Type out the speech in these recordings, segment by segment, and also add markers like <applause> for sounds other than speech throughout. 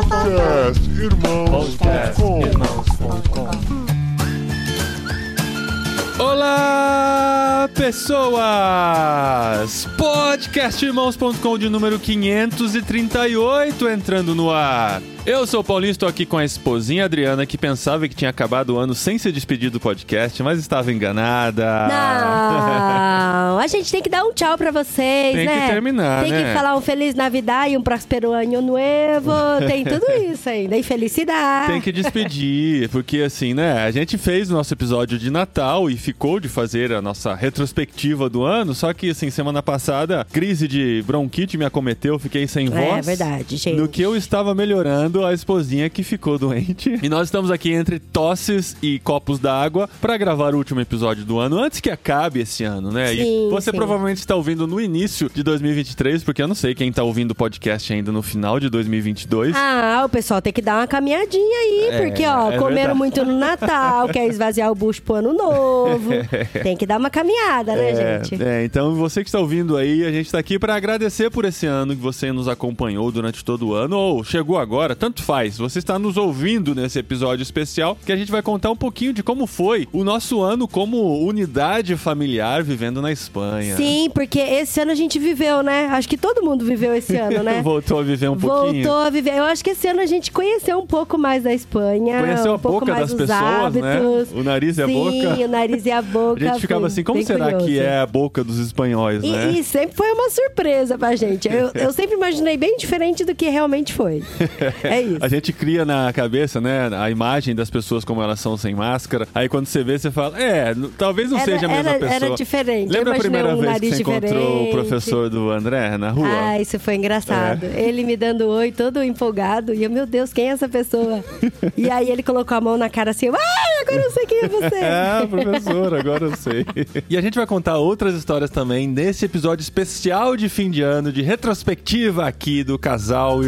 Podcast Irmãos.com Olá, pessoas! Podcastirmãos.com de número 538 entrando no ar. Eu sou o Paulinho, estou aqui com a esposinha Adriana, que pensava que tinha acabado o ano sem se despedir do podcast, mas estava enganada. Não, <laughs> a gente tem que dar um tchau pra vocês, Tem que né? terminar, Tem né? que falar um Feliz Navidad e um Próspero Ano Novo. Tem tudo <laughs> isso ainda. E felicidade. Tem que despedir, porque assim, né? A gente fez o nosso episódio de Natal e ficou de fazer a nossa retrospectiva do ano, só que assim, semana passada, crise de bronquite me acometeu, fiquei sem É voz. verdade, gente. No que eu estava melhorando, a esposinha que ficou doente. E nós estamos aqui entre tosses e copos d'água para gravar o último episódio do ano, antes que acabe esse ano, né? Sim, e você sim. provavelmente está ouvindo no início de 2023, porque eu não sei quem está ouvindo o podcast ainda no final de 2022. Ah, o pessoal tem que dar uma caminhadinha aí, É, porque, ó, é comeram verdade. muito no Natal, quer esvaziar o bucho pro ano novo. <laughs> Tem que dar uma caminhada, né, É, gente? é, então você que está ouvindo aí, a gente está aqui para agradecer por esse ano que você nos acompanhou durante todo o ano, ou chegou agora, tanto faz. Você está nos ouvindo nesse episódio especial, que a gente vai contar um pouquinho de como foi o nosso ano como unidade familiar vivendo na Espanha. Sim, porque esse ano a gente viveu, né? Acho que todo mundo viveu esse ano, né? <laughs> Voltou a viver um pouquinho. Voltou a viver. Eu acho que esse ano a gente conheceu um pouco mais da Espanha. Conheceu um a pouco boca mais das pessoas, né? hábitos. O nariz e a Sim, boca. o nariz e a <laughs> boca. A gente ficava assim, como será curioso. que é a boca dos espanhóis, E, né? e sempre foi uma surpresa pra gente. Eu, eu <laughs> sempre imaginei bem diferente do que realmente foi. É <laughs> isso. A gente cria na cabeça, né, a imagem das pessoas como elas são sem máscara. Aí quando você vê, você fala, é, talvez não Era- seja a mesma era- pessoa. era diferente. Lembra a primeira um vez que você encontrou o diferente. professor do André na rua? Ah, isso foi engraçado. É. Ele me dando oi, todo empolgado. E eu, meu Deus, quem é essa pessoa? e aí ele colocou a mão na cara assim, ai, agora eu sei quem é você. <laughs> Ah, professor, agora eu sei. e a gente vai contar outras histórias também nesse episódio especial de fim de ano, de retrospectiva aqui do Casal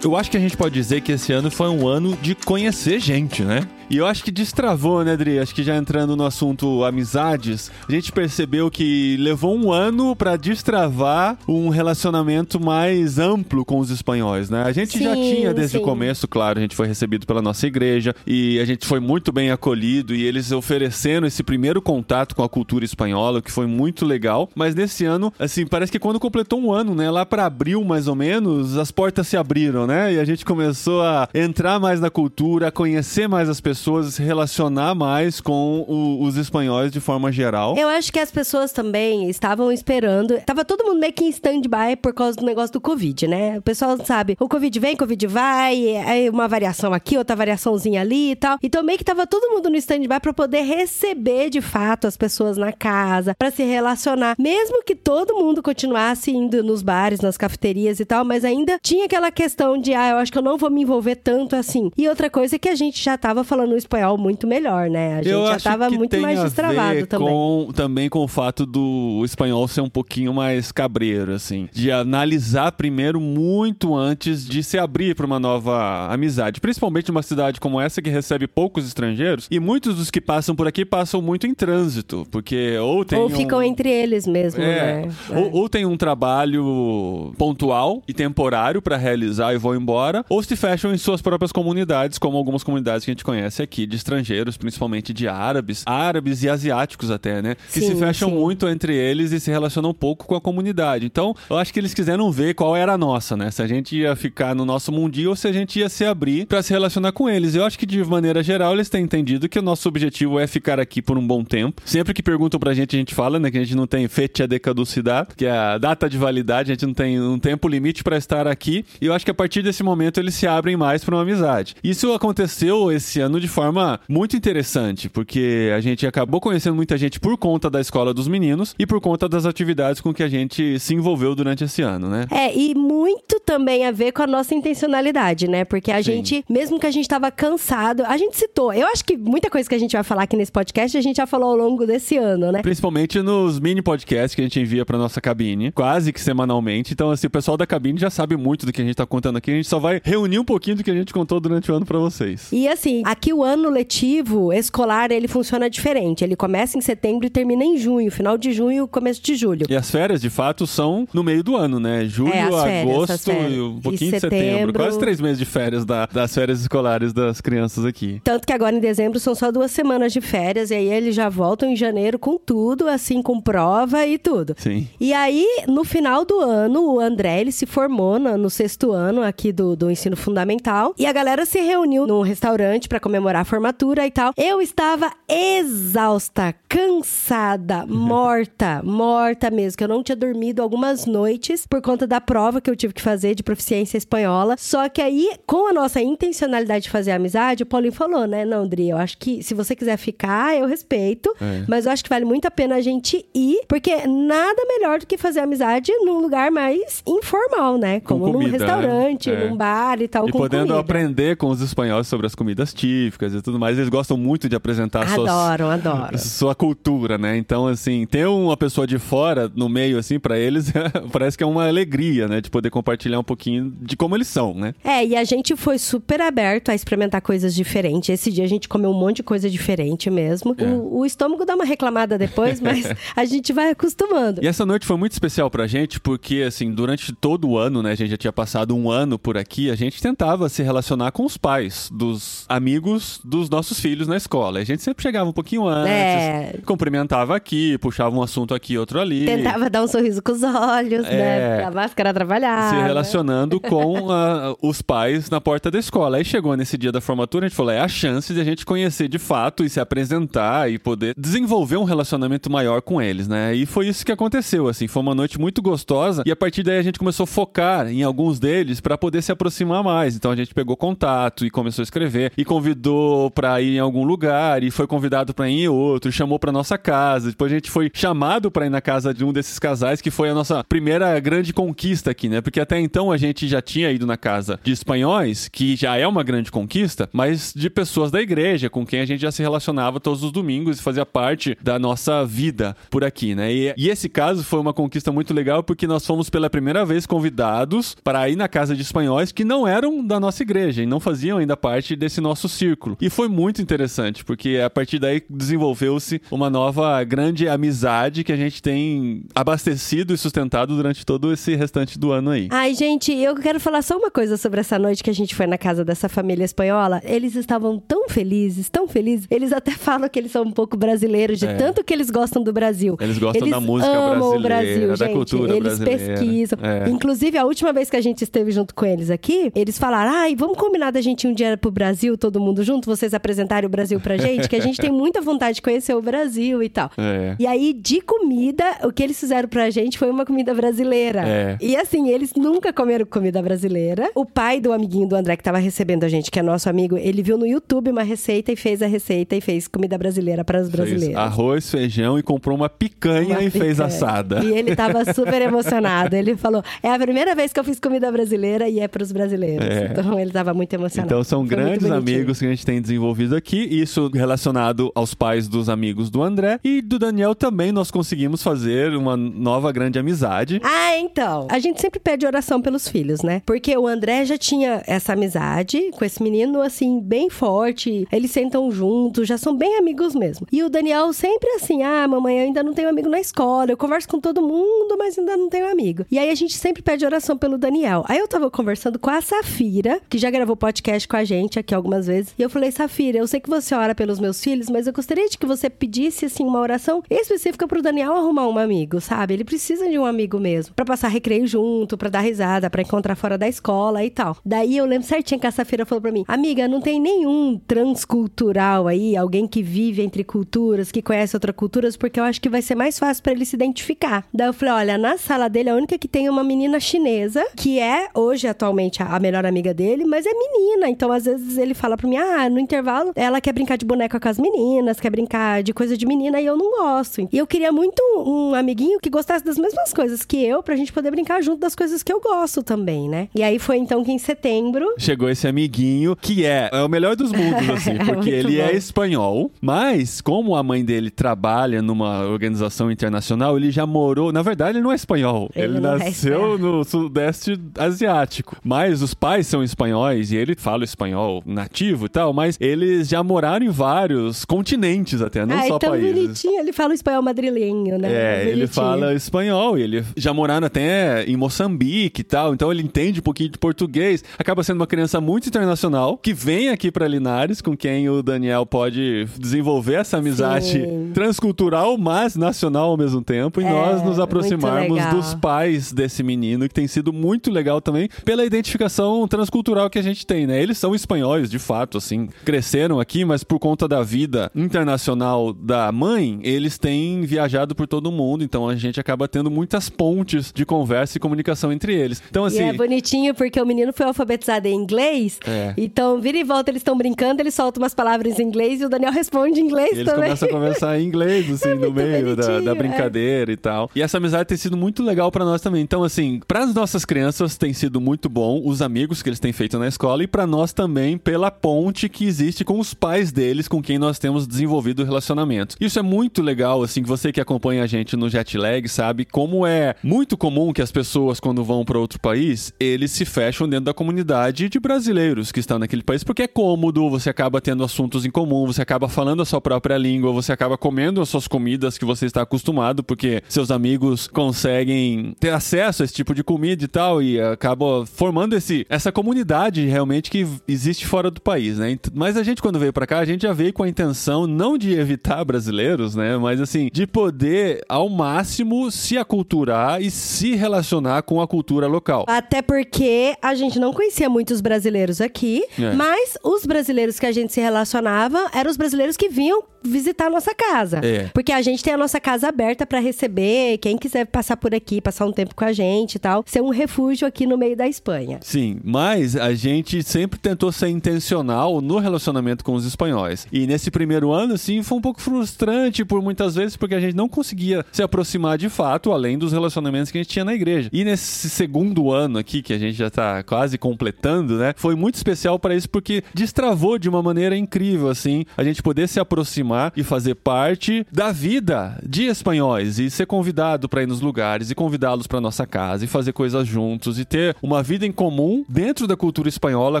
Eu acho que a gente pode dizer que esse ano foi um ano de conhecer gente, né? E eu acho que destravou, né, Adri? Acho que já entrando no assunto amizades, a gente percebeu que levou um ano pra destravar um relacionamento mais amplo com os espanhóis, né? A gente já Sim, tinha desde o sim. começo, claro, a gente foi recebido pela nossa igreja e a gente foi muito bem acolhido e eles ofereceram esse primeiro contato com a cultura espanhola, o que foi muito legal. Mas nesse ano, assim, parece que quando completou um ano, né, lá pra abril mais ou menos, as portas se abriram, né? E a gente começou a entrar mais na cultura, a conhecer mais as pessoas, a se relacionar mais com o- os espanhóis de forma geral. Eu acho que as pessoas também estavam esperando. Tava todo mundo meio que em stand-by por causa do negócio do Covid, né? O pessoal sabe, o Covid vem, Covid vai, aí uma variação aqui, outra variaçãozinha ali e tal. Então meio que tava todo mundo no stand-by pra poder receber de fato as pessoas na casa, pra se relacionar. Mesmo que todo mundo continuasse indo nos bares, nas cafeterias e tal, mas ainda tinha aquela questão de, ah, eu acho que eu não vou me envolver tanto assim. E outra coisa é que a gente já tava falando o espanhol muito melhor, né? A gente Eu já tava muito mais destravado também. Com, também com o fato do espanhol ser um pouquinho mais cabreiro, assim. De analisar primeiro muito antes de se abrir para uma nova amizade. Principalmente numa cidade como essa que recebe poucos estrangeiros. E muitos dos que passam por aqui passam muito em trânsito. Porque ou tem. Ou um- ficam entre eles mesmo, é, né? ou, ou tem um trabalho pontual e temporário para realizar e vão embora, ou se fecham em suas próprias comunidades, como algumas comunidades que a gente conhece aqui de estrangeiros, principalmente de árabes, árabes e asiáticos até, né? Que se Sim, fecham sim. muito entre eles e se relacionam pouco com a comunidade. Então, eu acho que eles quiseram ver qual era a nossa, né? Se a gente ia ficar no nosso mundinho ou se a gente ia se abrir para se relacionar com eles. Eu acho que de maneira geral eles têm entendido que o nosso objetivo é ficar aqui por um bom tempo. Sempre que perguntam pra gente, a gente fala, né, que a gente não tem fecha de caducidade, que é a data de validade, a gente não tem um tempo limite para estar aqui. E eu acho que a partir desse momento eles se abrem mais para uma amizade. Isso aconteceu esse ano de forma muito interessante, porque a gente acabou conhecendo muita gente por conta da escola dos meninos e por conta das atividades com que a gente se envolveu durante esse ano, né? É, e muito também a ver com a nossa intencionalidade, né? Porque a Sim. gente, mesmo que a gente tava cansado, a gente citou. Eu acho que muita coisa que a gente vai falar aqui nesse podcast, a gente já falou ao longo desse ano, né? Principalmente nos mini podcasts que a gente envia pra nossa cabine, quase que semanalmente. Então, assim, o pessoal da cabine já sabe muito do que a gente tá contando aqui. A gente só vai reunir um pouquinho do que a gente contou durante o ano pra vocês. E assim, aqui o ano letivo escolar, ele funciona diferente. Ele começa em setembro e termina em junho, final de junho, começo de julho. E as férias, de fato, são no meio do ano, né? Julho, É, as férias, agosto e um pouquinho E de setembro. setembro. Quase três meses de férias da- das férias escolares das crianças aqui. Tanto que agora em dezembro são só duas semanas de férias, e aí eles já voltam em janeiro com tudo, assim, com prova e tudo. Sim. E aí, no final do ano, o André, ele se formou no, no sexto ano aqui do, do ensino fundamental. E a galera se reuniu num restaurante pra comemorar a formatura e tal. Eu estava exausta, cansada, morta, morta mesmo. Que eu não tinha dormido algumas noites por conta da prova que eu tive que fazer de proficiência espanhola. Só que aí, com a nossa intencionalidade de fazer amizade, o Paulinho falou, né? Não, Dri, eu acho que se você quiser ficar, eu respeito. É. Mas eu acho que vale muito a pena a gente ir, porque nada melhor do que fazer amizade num lugar mais informal, né? Com Como num comida, restaurante, né? É. num bar e tal, E podendo comida. aprender com os espanhóis sobre as comidas típicas e tudo mais. Eles gostam muito de apresentar suas, Adoram, adoram. sua cultura, né? Então, assim, ter uma pessoa de fora no meio, assim, pra eles, <laughs> parece que é uma alegria, né? De poder compartilhar um pouquinho de como eles são, né? É, e a gente foi super aberto a experimentar coisas diferentes. Esse dia a gente comeu um monte de coisa diferente mesmo. É. O, o estômago dá uma reclamada depois, mas <laughs> a gente vai acostumando. E essa noite foi muito especial pra gente, porque, assim, durante todo o ano, né? A gente já tinha passado um ano por aqui, a gente tentava se relacionar com os pais dos amigos dos nossos filhos na escola. A gente sempre chegava um pouquinho antes, É. cumprimentava aqui, puxava um assunto aqui, outro ali. Tentava dar um sorriso com os olhos, É. né? Pra máscara trabalhar. se relacionando com <laughs> ah, os pais na porta da escola. Aí chegou nesse dia da formatura, a gente falou: é a chance de a gente conhecer de fato e se apresentar e poder desenvolver um relacionamento maior com eles, né? E foi isso que aconteceu, assim. Foi uma noite muito gostosa e a partir daí a gente começou a focar em alguns deles para poder se aproximar mais. Então a gente pegou contato e começou a escrever e convidou para ir em algum lugar e foi convidado para ir em outro, chamou para nossa casa. Depois a gente foi chamado para ir na casa de um desses casais que foi a nossa primeira grande conquista aqui, né? Porque até então a gente já tinha ido na casa de espanhóis, que já é uma grande conquista, mas de pessoas da igreja com quem a gente já se relacionava todos os domingos e fazia parte da nossa vida por aqui, né? E, e esse caso foi uma conquista muito legal porque nós fomos pela primeira vez convidados para ir na casa de espanhóis que não eram da nossa igreja e não faziam ainda parte desse nosso círculo. E foi muito interessante porque a partir daí desenvolveu-se uma nova grande amizade que a gente tem abastecido e sustentado durante todo esse restante do ano aí. Ai, gente, eu quero falar só uma coisa sobre essa noite que a gente foi na casa dessa família espanhola. Eles estavam tão felizes, tão felizes. Eles até <laughs> falam que eles são um pouco brasileiros, de É. tanto que eles gostam do Brasil. Eles gostam Eles da música amam o brasileira, Brasil, da gente. cultura eles brasileira. pesquisam. É. Inclusive, a última vez que a gente esteve junto com eles aqui, eles falaram: ai, vamos combinar da gente ir um dia pro Brasil, todo mundo junto, vocês apresentarem o Brasil pra gente, que a gente tem <laughs> muita vontade de conhecer o Brasil e tal. É. E aí, de comida, o que eles fizeram pra gente foi uma comida brasileira. É. E assim, eles nunca comeram comida brasileira. O pai do amiguinho do André, que tava recebendo a gente, que é nosso amigo, ele viu no YouTube uma receita e fez a receita e fez comida brasileira para os Fez brasileiros. arroz, feijão e comprou uma picanha Uma e fez picanha. assada. E ele tava <laughs> super emocionado. Ele falou: é a primeira vez que eu fiz comida brasileira e é para os brasileiros. É. Então ele tava muito emocionado. Então são Foi grandes amigos que a gente tem desenvolvido aqui, isso relacionado aos pais dos amigos do André e do Daniel também nós conseguimos fazer uma nova grande amizade. Ah, então. A gente sempre pede oração pelos filhos, né? Porque o André já tinha essa amizade com esse menino, assim, bem forte. Eles sentam juntos, já são bem amigos mesmo. E o Daniel sempre assim: ah, mamãe, eu ainda não tenho amigo na escola. Eu converso com todo mundo, mas ainda não tenho amigo. E aí a gente sempre pede oração pelo Daniel. Aí eu tava conversando com a Safira, que já gravou podcast com a gente aqui algumas vezes. E eu falei: Safira, eu sei que você ora pelos meus filhos, mas eu gostaria de que você pedisse, assim, uma oração específica pro Daniel arrumar um amigo, sabe? Ele precisa de um amigo mesmo. Pra passar recreio junto, pra dar risada, pra encontrar fora da escola e tal. Daí eu lembro certinho que a Safira falou pra mim: Amiga, não tem nenhum transcultural aí, alguém que vive entre culturas, que conhece outras culturas, porque eu acho que vai ser mais fácil pra ele se identificar. Daí eu falei: Olha, na sala dele, a única que tem é uma menina chinesa, que é hoje atualmente a melhor amiga dele, mas é menina. Então às vezes ele fala pra mim: Ah, no intervalo ela quer brincar de boneca com as meninas, quer brincar de coisa de menina e eu não gosto. E eu queria muito um amiguinho que gostasse das mesmas coisas que eu, pra gente poder brincar junto das coisas que eu gosto também, né? E aí foi então que em setembro. Chegou esse amiguinho que é, é o melhor dos mundos, <laughs> assim, porque Muito ele é bom. espanhol, mas como a mãe dele trabalha numa organização internacional, ele já morou. Na verdade, ele não é espanhol. Ele, Ele é nasceu espanhol. no sudeste asiático. Mas os pais são espanhóis e ele fala espanhol nativo, tal, mas eles já moraram em vários continentes até, não ah, só então países. bonitinho, ele fala o espanhol madrilenho, né? É, Bonitinho. ele fala espanhol, ele já moraram até em Moçambique e tal, então ele entende um pouquinho de português. Acaba sendo uma criança muito internacional, que vem aqui pra Linares, com quem o Daniel pode desenvolver essa amizade Sim. transcultural, mas nacional ao mesmo tempo, e É, nós nos aproximarmos dos pais desse menino, que tem sido muito legal também, pela identificação transcultural que a gente tem, né? Eles são espanhóis, de fato, assim, cresceram aqui, mas por conta da vida internacional da mãe, eles têm viajado por todo o mundo, então a gente acaba tendo muitas pontes de conversa e comunicação entre eles. Então, assim. E é bonitinho porque o menino foi alfabetizado em inglês. É. Então, vira e volta, eles estão brincando, ele solta umas palavras em inglês e o Daniel responde em inglês Eles também. começam a conversar em inglês, assim, <laughs> no muito meio da, da é. brincadeira e tal. E essa amizade tem sido muito legal pra nós também. Então, assim, pras nossas crianças tem sido muito bom os amigos que eles têm feito na escola e pra nós também pela ponte que existe com os pais deles, com quem nós temos desenvolvido relacionamento. Isso é muito legal, assim, que você que acompanha a gente no jet lag sabe como é muito comum que as pessoas, quando vão pra outro país, eles se fecham dentro da comunidade de brasileiros que estão naquele país, porque é cômodo, você acaba tendo assuntos em comum, você acaba falando a sua própria língua, você acaba comendo as suas comidas que você está acostumado, porque seus amigos conseguem ter acesso a esse tipo de comida e tal, e acaba formando esse, essa comunidade realmente que existe fora do país, né? Ent- Mas a gente, quando veio pra cá, a gente já veio com a intenção não de evitar brasileiros, né? Mas assim, de poder ao máximo se aculturar e se relacionar com a cultura local. Até porque a gente não conhecia muitos brasileiros aqui, É. mas os brasileiros que a gente se relacionava eram os brasileiros que vinham visitar a nossa casa. É. Porque a gente tem a nossa casa aberta pra receber quem quiser passar por aqui, passar um tempo com a gente e tal, ser um refúgio aqui no meio da Espanha. Sim, mas a gente sempre tentou ser intencional no relacionamento com os espanhóis. E nesse primeiro ano, assim, foi um pouco frustrante por muitas vezes, porque a gente não conseguia se aproximar de fato, além dos relacionamentos que a gente tinha na igreja. E nesse segundo ano aqui, que a gente já tá quase completando, né? Foi muito especial para isso, porque destravou de uma maneira incrível, assim, a gente poder se aproximar e fazer parte da vida de espanhóis e ser convidado para ir nos lugares e convidá-los para nossa casa e fazer coisas juntos e ter uma vida em comum dentro da cultura espanhola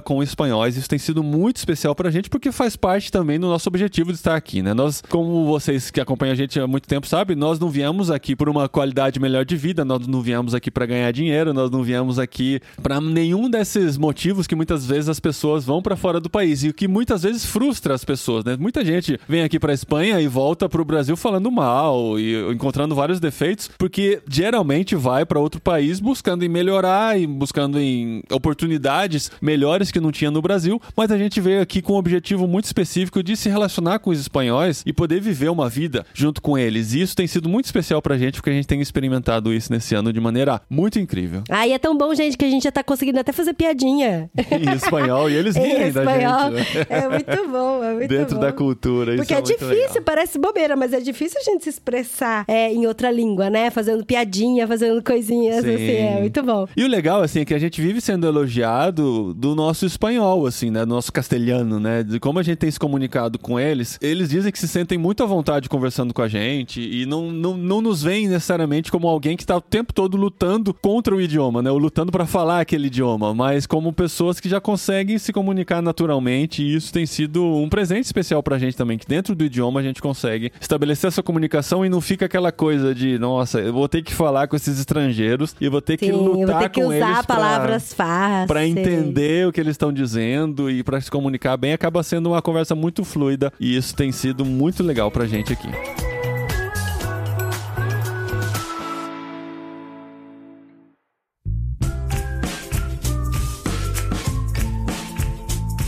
com espanhóis. Isso tem sido muito especial pra gente porque faz parte também do nosso objetivo de estar aqui, né? Nós, como vocês que acompanham a gente há muito tempo sabem, nós não viemos aqui por uma qualidade melhor de vida, nós não viemos aqui para ganhar dinheiro, nós não viemos aqui para nenhum desses motivos que muitas vezes as pessoas vão para fora do país e o que muitas vezes frustra as pessoas, né? Muita gente vem aqui para Espanha e volta pro Brasil falando mal e encontrando vários defeitos, porque geralmente vai para outro país buscando em melhorar e buscando em oportunidades melhores que não tinha no Brasil, mas a gente veio aqui com um objetivo muito específico de se relacionar com os espanhóis e poder viver uma vida junto com eles. E isso tem sido muito especial pra gente, porque a gente tem experimentado isso nesse ano de maneira muito incrível. Ai, é tão bom, gente, que a gente já tá conseguindo até fazer piadinha. <laughs> Em espanhol, e eles Em riem da espanhol. gente, né? É muito bom, é muito Dentro bom. da cultura. Isso Porque é, muito difícil, legal. parece bobeira, mas é difícil a gente se expressar é, em outra língua, né? Fazendo piadinha, fazendo coisinhas, Sim. assim, é muito bom. E o legal, assim, é que a gente vive sendo elogiado do nosso espanhol, assim, né? Do nosso castelhano, né? De como a gente tem se comunicado com eles. Eles dizem que se sentem muito à vontade conversando com a gente e não, não, não nos veem necessariamente como alguém que está o tempo todo lutando contra o idioma, né? Ou lutando para falar aquele idioma, mas como pessoas que já conseguem se comunicar naturalmente e isso tem sido um presente especial pra gente também, que dentro do idioma a gente consegue estabelecer essa comunicação e não fica aquela coisa de, nossa, eu vou ter que falar com esses estrangeiros e vou ter que Sim, lutar eu vou ter que com usar eles palavras fáceis. Pra entender o que eles estão dizendo e pra se comunicar bem, acaba sendo uma conversa muito fluida e isso tem sido muito legal pra gente aqui.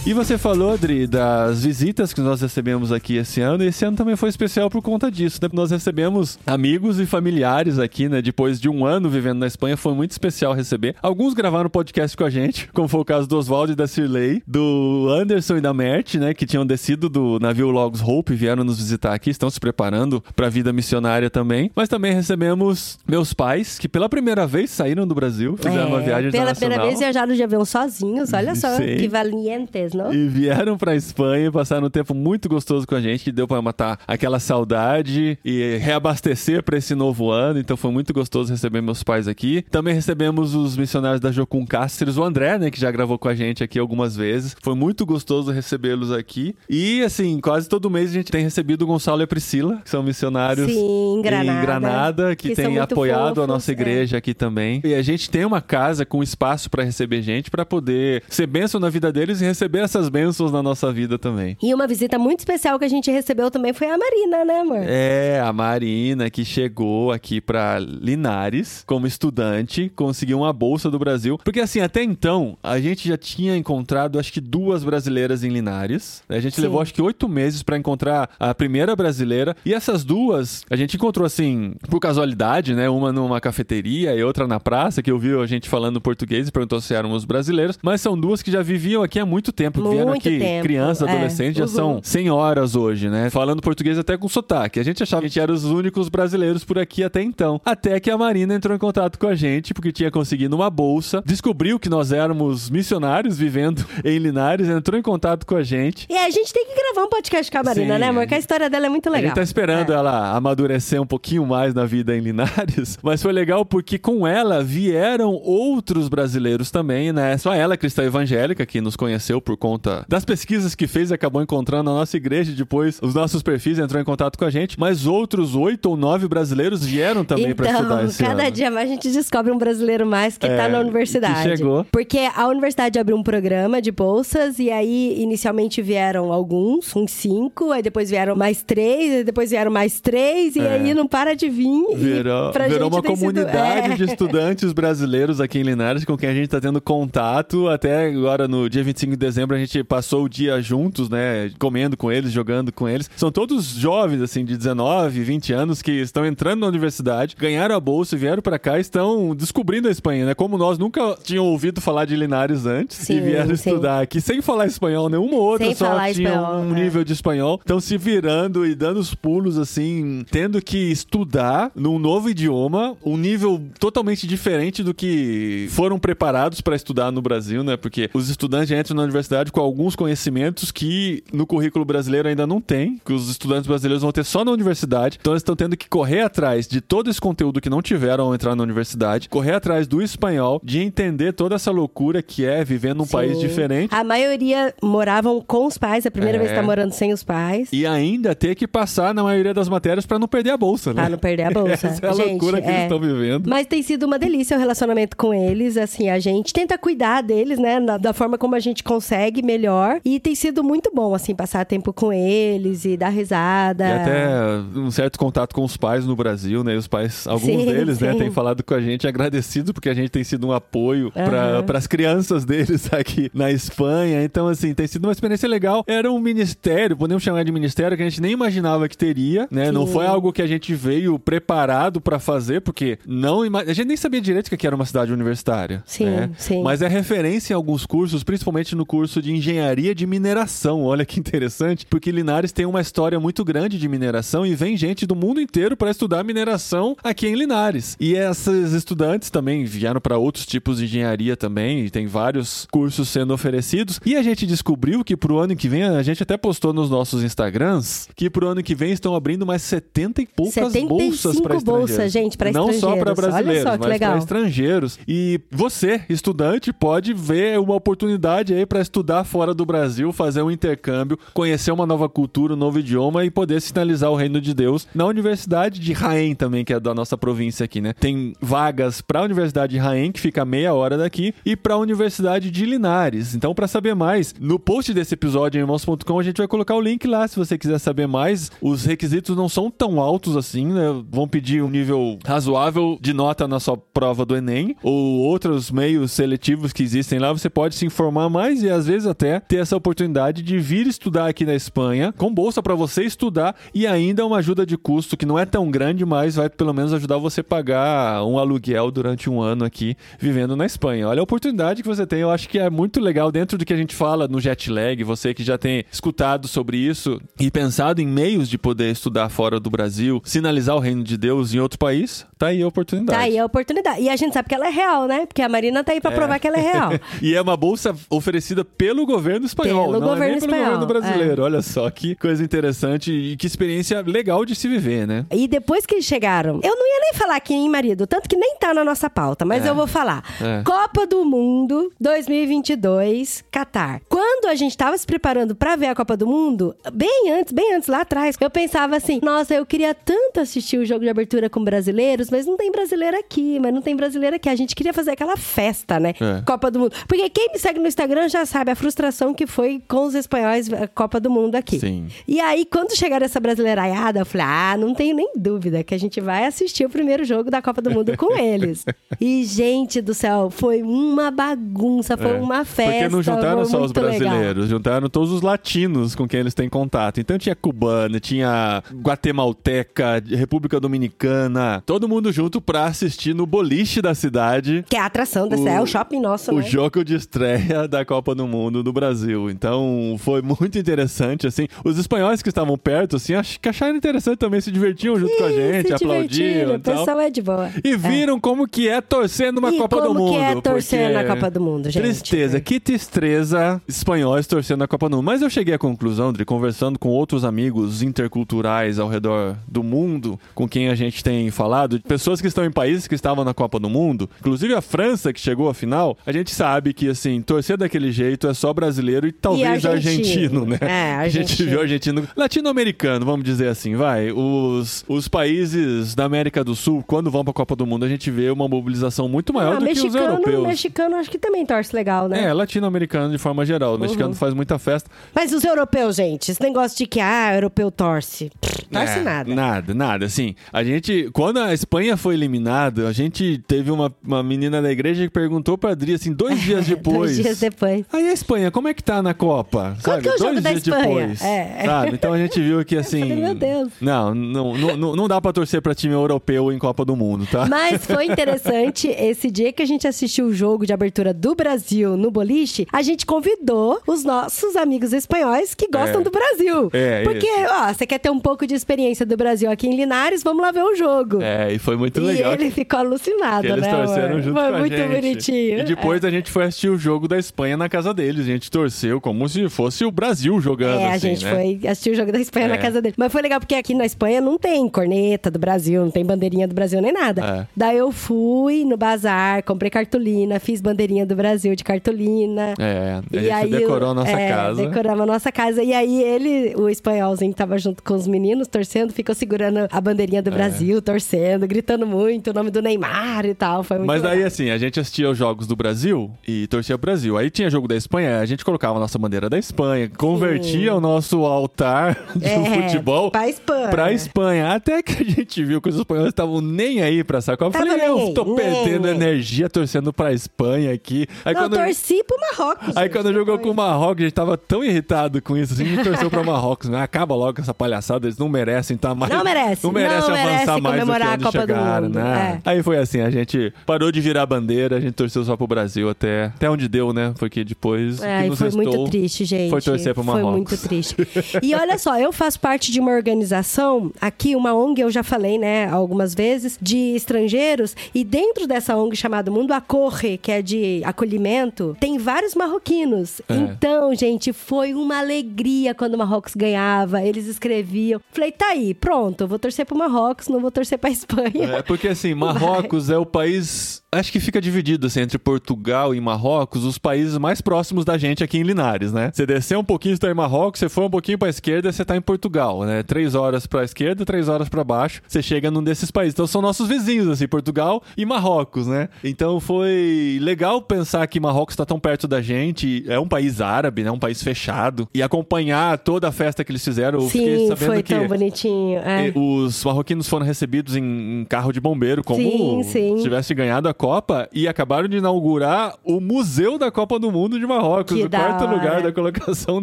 E você falou, Adri, das visitas que nós recebemos aqui esse ano, e esse ano também foi especial por conta disso, né? Nós recebemos amigos e familiares aqui, né? Depois de um ano vivendo na Espanha, foi muito especial receber. Alguns gravaram podcast com a gente, <laughs> como foi o caso do Oswaldo e da Cirlei, do Anderson e da Mert, né? Que tinham descido do navio Logos Hope e vieram nos visitar aqui, estão se preparando pra vida missionária também. Mas também recebemos meus pais, que pela primeira vez saíram do Brasil, fizeram uma É, viagem Pela internacional. primeira vez viajaram de avião sozinhos, olha só, Sim. que valientes, não? E vieram pra Espanha e passaram um tempo muito gostoso com a gente, que deu pra matar aquela saudade e reabastecer pra esse novo ano. Então foi muito gostoso receber meus pais aqui. Também recebemos os missionários da Jocum Castres, o André, né, que já gravou com a gente aqui algumas vezes. Foi muito gostoso recebê-los aqui. E, assim, quase todo mês a gente tem recebido o Gonçalo e a Priscila, que são missionários Sim, em Granada. em Granada, que, Que muito apoiado a fofos, nossa é. igreja aqui também. E a gente tem uma casa com espaço pra receber gente, pra poder ser bênção na vida deles e receber essas bênçãos na nossa vida também. E uma visita muito especial que a gente recebeu também foi a Marina, né, amor? É, a Marina que chegou aqui pra Linares como estudante, conseguiu uma bolsa do Brasil. Porque assim, até então, a gente já tinha encontrado acho que duas brasileiras em Linares. A gente Sim. levou acho que oito meses pra encontrar a primeira brasileira. E essas duas, a gente encontrou assim, por casualidade, né? Uma numa cafeteria e outra na praça, que ouviu a gente falando português e perguntou se éramos brasileiros. Mas são duas que já viviam aqui há muito tempo. Que vieram Muito aqui tempo, crianças, é. adolescentes, já Uhum. são senhoras hoje, né? Falando português até com sotaque. A gente achava que a gente era os únicos brasileiros por aqui até então. Até que a Marina entrou em contato com a gente, porque tinha conseguido uma bolsa, descobriu que nós éramos missionários vivendo <laughs> em Linares, entrou em contato com a gente. E a gente tem que gravar um podcast com a Marina, Sim, né, amor? a Que a história dela é muito A legal. gente tá esperando É. ela amadurecer um pouquinho mais na vida em Linares, <laughs> mas foi legal porque com ela vieram outros brasileiros também, né? Só ela, cristã evangélica, que nos conheceu por conta das pesquisas que fez acabou encontrando a nossa igreja. Depois, os nossos perfis entrou em contato com a gente, mas outros oito ou nove brasileiros vieram também pra estudar Então, esse cada ano. dia mais a gente descobre um brasileiro mais que É, tá na universidade. que chegou. Porque a universidade abriu um programa de bolsas e aí inicialmente vieram alguns, uns cinco, aí depois vieram mais três, aí depois vieram mais três, e É. aí não para de vir. e Virou, pra virou gente uma tem sido- comunidade é. de estudantes brasileiros aqui em Linares com quem a gente tá tendo contato. Até agora, no dia 25 de dezembro, a gente passou o dia juntos, né? Comendo com eles, jogando com eles. São todos jovens, assim, de 19, 20 anos, que estão entrando na universidade, ganharam a bolsa, vieram pra cá e estão descobrindo a Espanha, né? Como nós nunca tínhamos ouvido falar de Linares antes Sim, e vieram sim. estudar aqui sem falar espanhol, nenhuma ou outra Sem só falar tinha espanhol, um é. nível de espanhol, estão se virando e dando os pulos assim, tendo que estudar num novo idioma, um nível totalmente diferente do que foram preparados para estudar no Brasil, né? Porque os estudantes entram na universidade com alguns conhecimentos que no currículo brasileiro ainda não tem, que os estudantes brasileiros vão ter só na universidade. Então eles estão tendo que correr atrás de todo esse conteúdo que não tiveram ao entrar na universidade, correr atrás do espanhol, de entender toda essa loucura que é viver num país Sim. diferente. A maioria moravam com os pais, a primeira É. vez que tá morando sem os pais. E ainda ter que passar na maioria das matérias pra não perder a bolsa, né? Pra não perder a <laughs> bolsa. Essa é a Gente, loucura que eles é. estão vivendo. Mas tem sido uma delícia o relacionamento com eles, assim, a gente tenta cuidar deles, né, da forma como a gente consegue melhor, e tem sido muito bom, assim, passar tempo com eles e dar risada. E até um certo contato com os pais no Brasil, né? E os pais, alguns Sim, deles, né, sim. têm falado com a gente agradecido porque a gente tem sido um apoio Aham. para as crianças deles <laughs> aqui na Espanha. Então, assim, tem sido uma experiência legal. Era um ministério, podemos chamar de ministério, que a gente nem imaginava que teria, né? Não Sim. foi algo que a gente veio preparado para fazer, porque não a gente nem sabia direito que era uma cidade universitária. Sim, né? sim. Mas é referência em alguns cursos, principalmente no curso de engenharia de mineração. Olha que interessante, porque Linares tem uma história muito grande de mineração e vem gente do mundo inteiro para estudar mineração aqui em Linares. E esses estudantes também vieram para outros tipos de engenharia também, e tem vários cursos sendo oferecidos. E a gente descobriu que pro ano que vem, a gente até postou nos nossos Instagrams, que pro ano que vem estão abrindo mais 70 e poucas 75 bolsas para estrangeiros. bolsas, gente, pra Não só para estrangeiros. Brasileiros, só mas para estrangeiros. E você, estudante, pode ver uma oportunidade aí para estudar fora do Brasil, fazer um intercâmbio, conhecer uma nova cultura, um novo idioma e poder sinalizar o reino de Deus na Universidade de Jaén também, que é da nossa província aqui, né? Tem vagas para a Universidade de Jaén, que fica meia hora daqui, e para a Universidade de Linares. Então, para saber mais, no post desse episódio em irmãos.com, a gente vai colocar o link lá se você quiser saber mais. Os requisitos não são tão altos assim, né? Vão pedir um nível razoável de nota na sua prova do Enem ou outros meios seletivos que existem lá. Você pode se informar mais e às vezes até ter essa oportunidade de vir estudar aqui na Espanha com bolsa para você estudar e ainda uma ajuda de custo que não é tão grande, mas vai pelo menos ajudar você a pagar um aluguel durante um ano aqui vivendo na Espanha. Olha a oportunidade que você tem. Eu acho que é muito legal dentro do que a gente fala no jet lag. Você que já tem escutado sobre isso e pensado em meios de poder estudar fora do Brasil, sinalizar o reino de Deus em outro país, tá aí a oportunidade. Tá aí a oportunidade. E a gente sabe que ela é real, né? Porque a Marina tá aí pra provar que ela é real. <laughs> e é uma bolsa oferecida pelo governo espanhol, Pelo não governo é nem pelo espanhol, governo brasileiro. Olha só que coisa interessante e que experiência legal de se viver, né? E depois que eles chegaram, eu não ia nem falar aqui, hein, marido? Tanto que nem tá na nossa pauta, mas É. eu vou falar. É. Copa do Mundo 2022, Catar. Quando a gente tava se preparando pra ver a Copa do Mundo, bem antes, bem antes lá atrás, eu pensava assim: nossa, eu queria tanto assistir o jogo de abertura com brasileiros, mas não tem brasileiro aqui, mas não tem brasileiro aqui. A gente queria fazer aquela festa, né? É. Copa do Mundo. Porque quem me segue no Instagram já sabe a frustração que foi com os espanhóis a Copa do Mundo aqui. Sim. E aí, quando chegar essa brasileiraiada, eu falei: ah, não tenho nem dúvida que a gente vai assistir o primeiro jogo da Copa do Mundo com <laughs> eles. E, gente do céu, foi uma bagunça, foi É. uma festa. Porque não juntaram só os muito legal. brasileiros, juntaram todos os latinos com quem eles têm contato. Então tinha cubana, tinha guatemalteca, República Dominicana, todo mundo junto pra assistir no boliche da cidade Que é a atração dessa, O- é o shopping nosso, o né? jogo de estreia da Copa do Mundo no Brasil. Então foi muito interessante, assim. Os espanhóis que estavam perto, assim, acho que acharam interessante também, se divertiam junto com a gente, e O pessoal é de boa. E viram como que é torcer numa E Copa do como Mundo. que é torcer na Copa do Mundo, gente? Tristeza, que tristeza espanhóis torcendo na Copa do Mundo. Mas eu cheguei à conclusão, Dri, conversando com outros amigos interculturais ao redor do mundo, com quem a gente tem falado, pessoas que estão em países que estavam na Copa do Mundo, inclusive a França, que chegou à final, a gente sabe que, assim, torcer daquele jeito é só brasileiro e talvez argentino. argentino, né? É, <laughs> A gente argentino. viu argentino. Latino-americano, vamos dizer assim, vai. Os, os países da América do Sul, quando vão pra Copa do Mundo, a gente vê uma mobilização muito maior Ah, do que os mexicano, europeus. mexicano acho que também torce legal, né? É, latino-americano de forma geral. O mexicano faz muita festa. Mas os europeus, gente, esse negócio de que, ah, europeu torce. Pff, Torce É, nada. Nada, nada. Assim, a gente. Quando a Espanha foi eliminada, a gente teve uma, uma menina da igreja que perguntou pra Adri, assim, dois <laughs> dias depois. Dois dias depois. Aí a Espanha, como é que tá na Copa? sabe? que é o jogo Dois da dias Espanha? depois. É. Sabe? Então a gente viu que <laughs> assim. falei, meu Deus. Não, não, não, não, dá pra torcer pra time europeu em Copa do Mundo, tá? Mas foi <laughs> interessante, esse dia que a gente assistiu o jogo de abertura do Brasil no boliche, a gente convidou os nossos amigos espanhóis que gostam É. do Brasil. É, Porque, ó, você quer ter um pouco de experiência do Brasil aqui em Linares, vamos lá ver o jogo. É, e foi muito e legal. ele ficou alucinado, que eles né? torceram amor? junto Foi com a muito gente. bonitinho. E depois a gente foi assistir o jogo da Espanha na casa deles. A gente torceu como se fosse o Brasil jogando, É, a assim, gente né? foi assistir o jogo da Espanha É. na casa dele. Mas foi legal porque aqui na Espanha não tem corneta do Brasil, não tem bandeirinha do Brasil nem nada. É. Daí eu fui no bazar, comprei cartolina, fiz bandeirinha do Brasil de cartolina. É, a E gente aí, decorou a nossa é, casa. Decoramos a nossa casa. E aí ele, o espanholzinho que tava junto com os meninos, torcendo, ficou segurando a bandeirinha É. do Brasil, torcendo, gritando muito o nome do Neymar e tal. Foi muito Mas daí, legal. assim, a gente assistia os jogos do Brasil e torcia o Brasil. Aí tinha jogo da Espanha, a gente colocava a nossa bandeira da Espanha, convertia o nosso altar <laughs> de É, futebol pra Espanha. pra Espanha. Até que a gente viu que os espanhóis estavam nem aí pra essa Copa. Eu falei, nem eu tô nem perdendo aí. energia torcendo pra Espanha aqui. Aí Não, quando... torci pro Marrocos. Aí gente, quando jogou com o Marrocos, a gente tava tão irritado com isso, assim, a gente torceu pra Marrocos, né? Acaba logo com essa palhaçada, eles não merecem estar mais. Não merece, Não merece não avançar merece mais do que comemorar a Copa do chegaram, Mundo, né? é. Aí foi assim, a gente parou de virar bandeira, a gente torceu só pro Brasil até, até onde deu, né? Porque depois. É, que e foi muito triste, gente. Foi torcer Foi Marrocos. muito triste. <laughs> E olha só, eu faço parte de uma organização, aqui, uma ONG, eu já falei, né, algumas vezes, de estrangeiros. E dentro dessa ONG chamada Mundo Acorre, que é de acolhimento, tem vários marroquinos. É. Então, gente, foi uma alegria quando o Marrocos ganhava. Eles escreviam. Falei, tá aí, pronto, vou torcer pro Marrocos, não vou torcer pra Espanha. É, porque assim, <laughs> Marrocos é o país. Acho que fica dividido assim, entre Portugal e Marrocos, os países mais próximos da gente aqui em Linares, né? Você descer um pouquinho, você tá em Marrocos, você for um pouquinho pra esquerda, você tá em Portugal, né? Três horas pra esquerda, três horas pra baixo, você chega num desses países. Então são nossos vizinhos, assim, Portugal e Marrocos, né? Então foi legal pensar que Marrocos tá tão perto da gente. É um país árabe, né? Um país fechado. E acompanhar toda a festa que eles fizeram, eu Sim, foi que. tão bonitinho. é. Os marroquinos foram recebidos em, em carro de bombeiro, como Sim, sim. se tivesse ganhado a Copa, e acabaram de inaugurar o Museu da Copa do Mundo de Marrocos, Que o quarto hora. lugar da colocação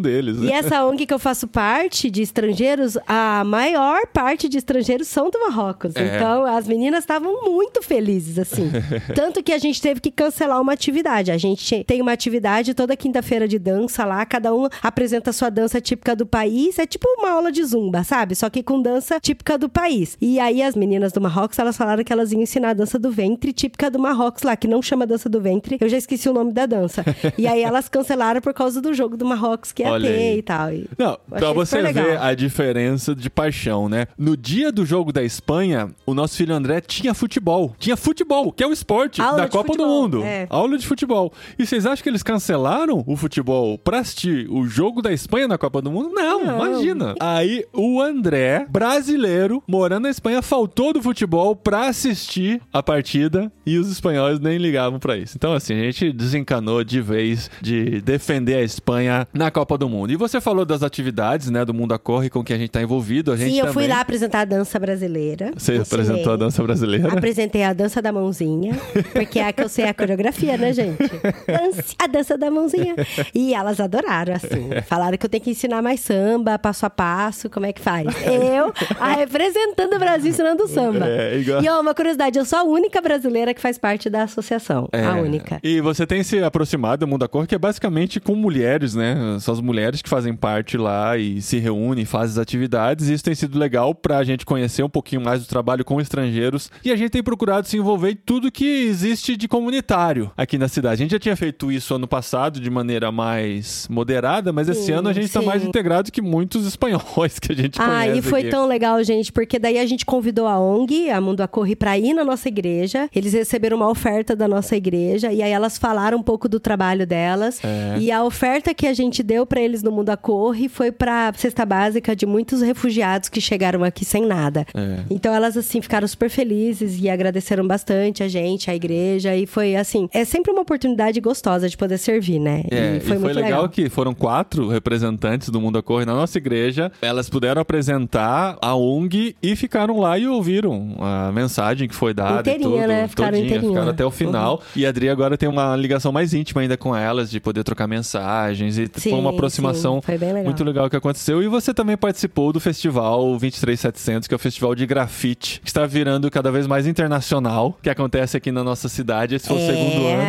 deles. E essa <laughs> ONG que eu faço parte de estrangeiros, a maior parte de estrangeiros são do Marrocos. É. Então, as meninas estavam muito felizes, assim. <laughs> Tanto que a gente teve que cancelar uma atividade. A gente tem uma atividade toda quinta-feira de dança lá, cada um apresenta a sua dança típica do país. É tipo uma aula de zumba, sabe? Só que com dança típica do país. E aí, as meninas do Marrocos, elas falaram que elas iam ensinar a dança do ventre típica do Marrocos lá, que não chama dança do ventre. Eu já esqueci o nome da dança. <laughs> E aí, elas cancelaram por causa do jogo do Marrocos que ia Olha ter aí. e tal. E Não, pra você ver legal. a diferença de paixão, né? No dia do jogo da Espanha, o nosso filho André tinha futebol. Tinha futebol, que é o esporte Aula da Copa do futebol, Mundo. é. Aula de futebol. E vocês acham que eles cancelaram o futebol pra assistir o jogo da Espanha na Copa do Mundo? Não, Não. imagina. Aí o André, brasileiro, morando na Espanha, faltou do futebol pra assistir a partida e os espanhóis nem ligavam pra isso. Então, assim, a gente desencanou de vez de defender a Espanha na Copa do Mundo. E você falou das atividades, né, do Mundo a Corre com que a gente tá envolvido. A gente Sim, eu também... fui lá apresentar a dança brasileira. Você Ensinei. apresentou a dança brasileira? Apresentei a dança da mãozinha, porque é a que eu sei a coreografia, né, gente? Dance, a dança da mãozinha. E elas adoraram, assim. Falaram que eu tenho que ensinar mais samba, passo a passo, como é que faz. Eu, a representando o Brasil, ensinando samba. É, igual- E ó, uma curiosidade, eu sou a única brasileira que faz parte da associação. É. A única. E você tem se aproximado do Mundo da Cor, que é basicamente com mulheres, né? São as mulheres que fazem parte lá e se reúnem, fazem as atividades. E isso tem sido legal pra gente conhecer um pouquinho mais do trabalho com estrangeiros. E a gente tem procurado se envolver em tudo que existe de comunitário aqui na cidade. A gente já tinha feito isso ano passado de maneira mais moderada, mas esse Sim, ano a gente tá sim. mais integrado que muitos espanhóis que a gente Ah, conhece. e foi aqui. tão legal, gente, porque daí a gente convidou a ONG, a Mundo Acorre, pra ir na nossa igreja. Eles receberam uma oferta da nossa igreja e aí elas falaram um pouco do trabalho delas. É. E a oferta que a gente deu pra eles no Mundo Acorre foi pra cesta básica de muitos refugiados que chegaram aqui sem nada. É. Então elas assim ficaram super felizes e agradeceram bastante a gente, a igreja e foi assim, é sempre uma oportunidade gostosa de poder servir, né? É, e foi muito legal, legal. que foram quatro representantes do Mundo a Corre na nossa igreja. Elas puderam apresentar a ONG e ficaram lá e ouviram a mensagem que foi dada. Inteirinha, e tudo, né? Ficaram todinha, inteirinha. Ficaram até o final. E a Adri agora tem uma ligação mais íntima ainda com elas, de poder trocar mensagens. E Sim, foi uma aproximação sim, foi legal. muito legal que aconteceu. E você também participou do festival 23700, que é o festival de grafite, que está virando cada vez mais internacional, que acontece aqui na nossa cidade. Esse foi o É. segundo ano.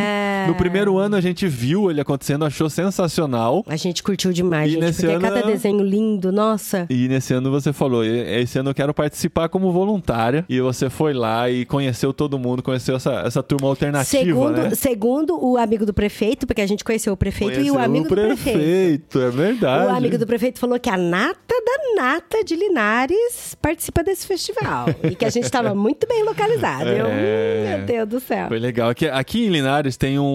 No primeiro ano a gente viu ele acontecendo, achou sensacional. A gente curtiu demais, E gente, nesse porque ano- cada desenho lindo, nossa. E nesse ano você falou, "E- esse ano eu quero participar como voluntária. E você foi lá e conheceu todo mundo, conheceu essa, essa turma alternativa, Segundo, né? segundo o amigo do prefeito, porque a gente conheceu o prefeito e o Conheceu amigo do prefeito. prefeito, é verdade. O amigo do prefeito falou que a nata da nata de Linares participa desse festival. e que a gente estava muito bem localizado. Eu, <laughs> É. hum, meu Deus do céu. Foi legal. Aqui, aqui em Linares tem um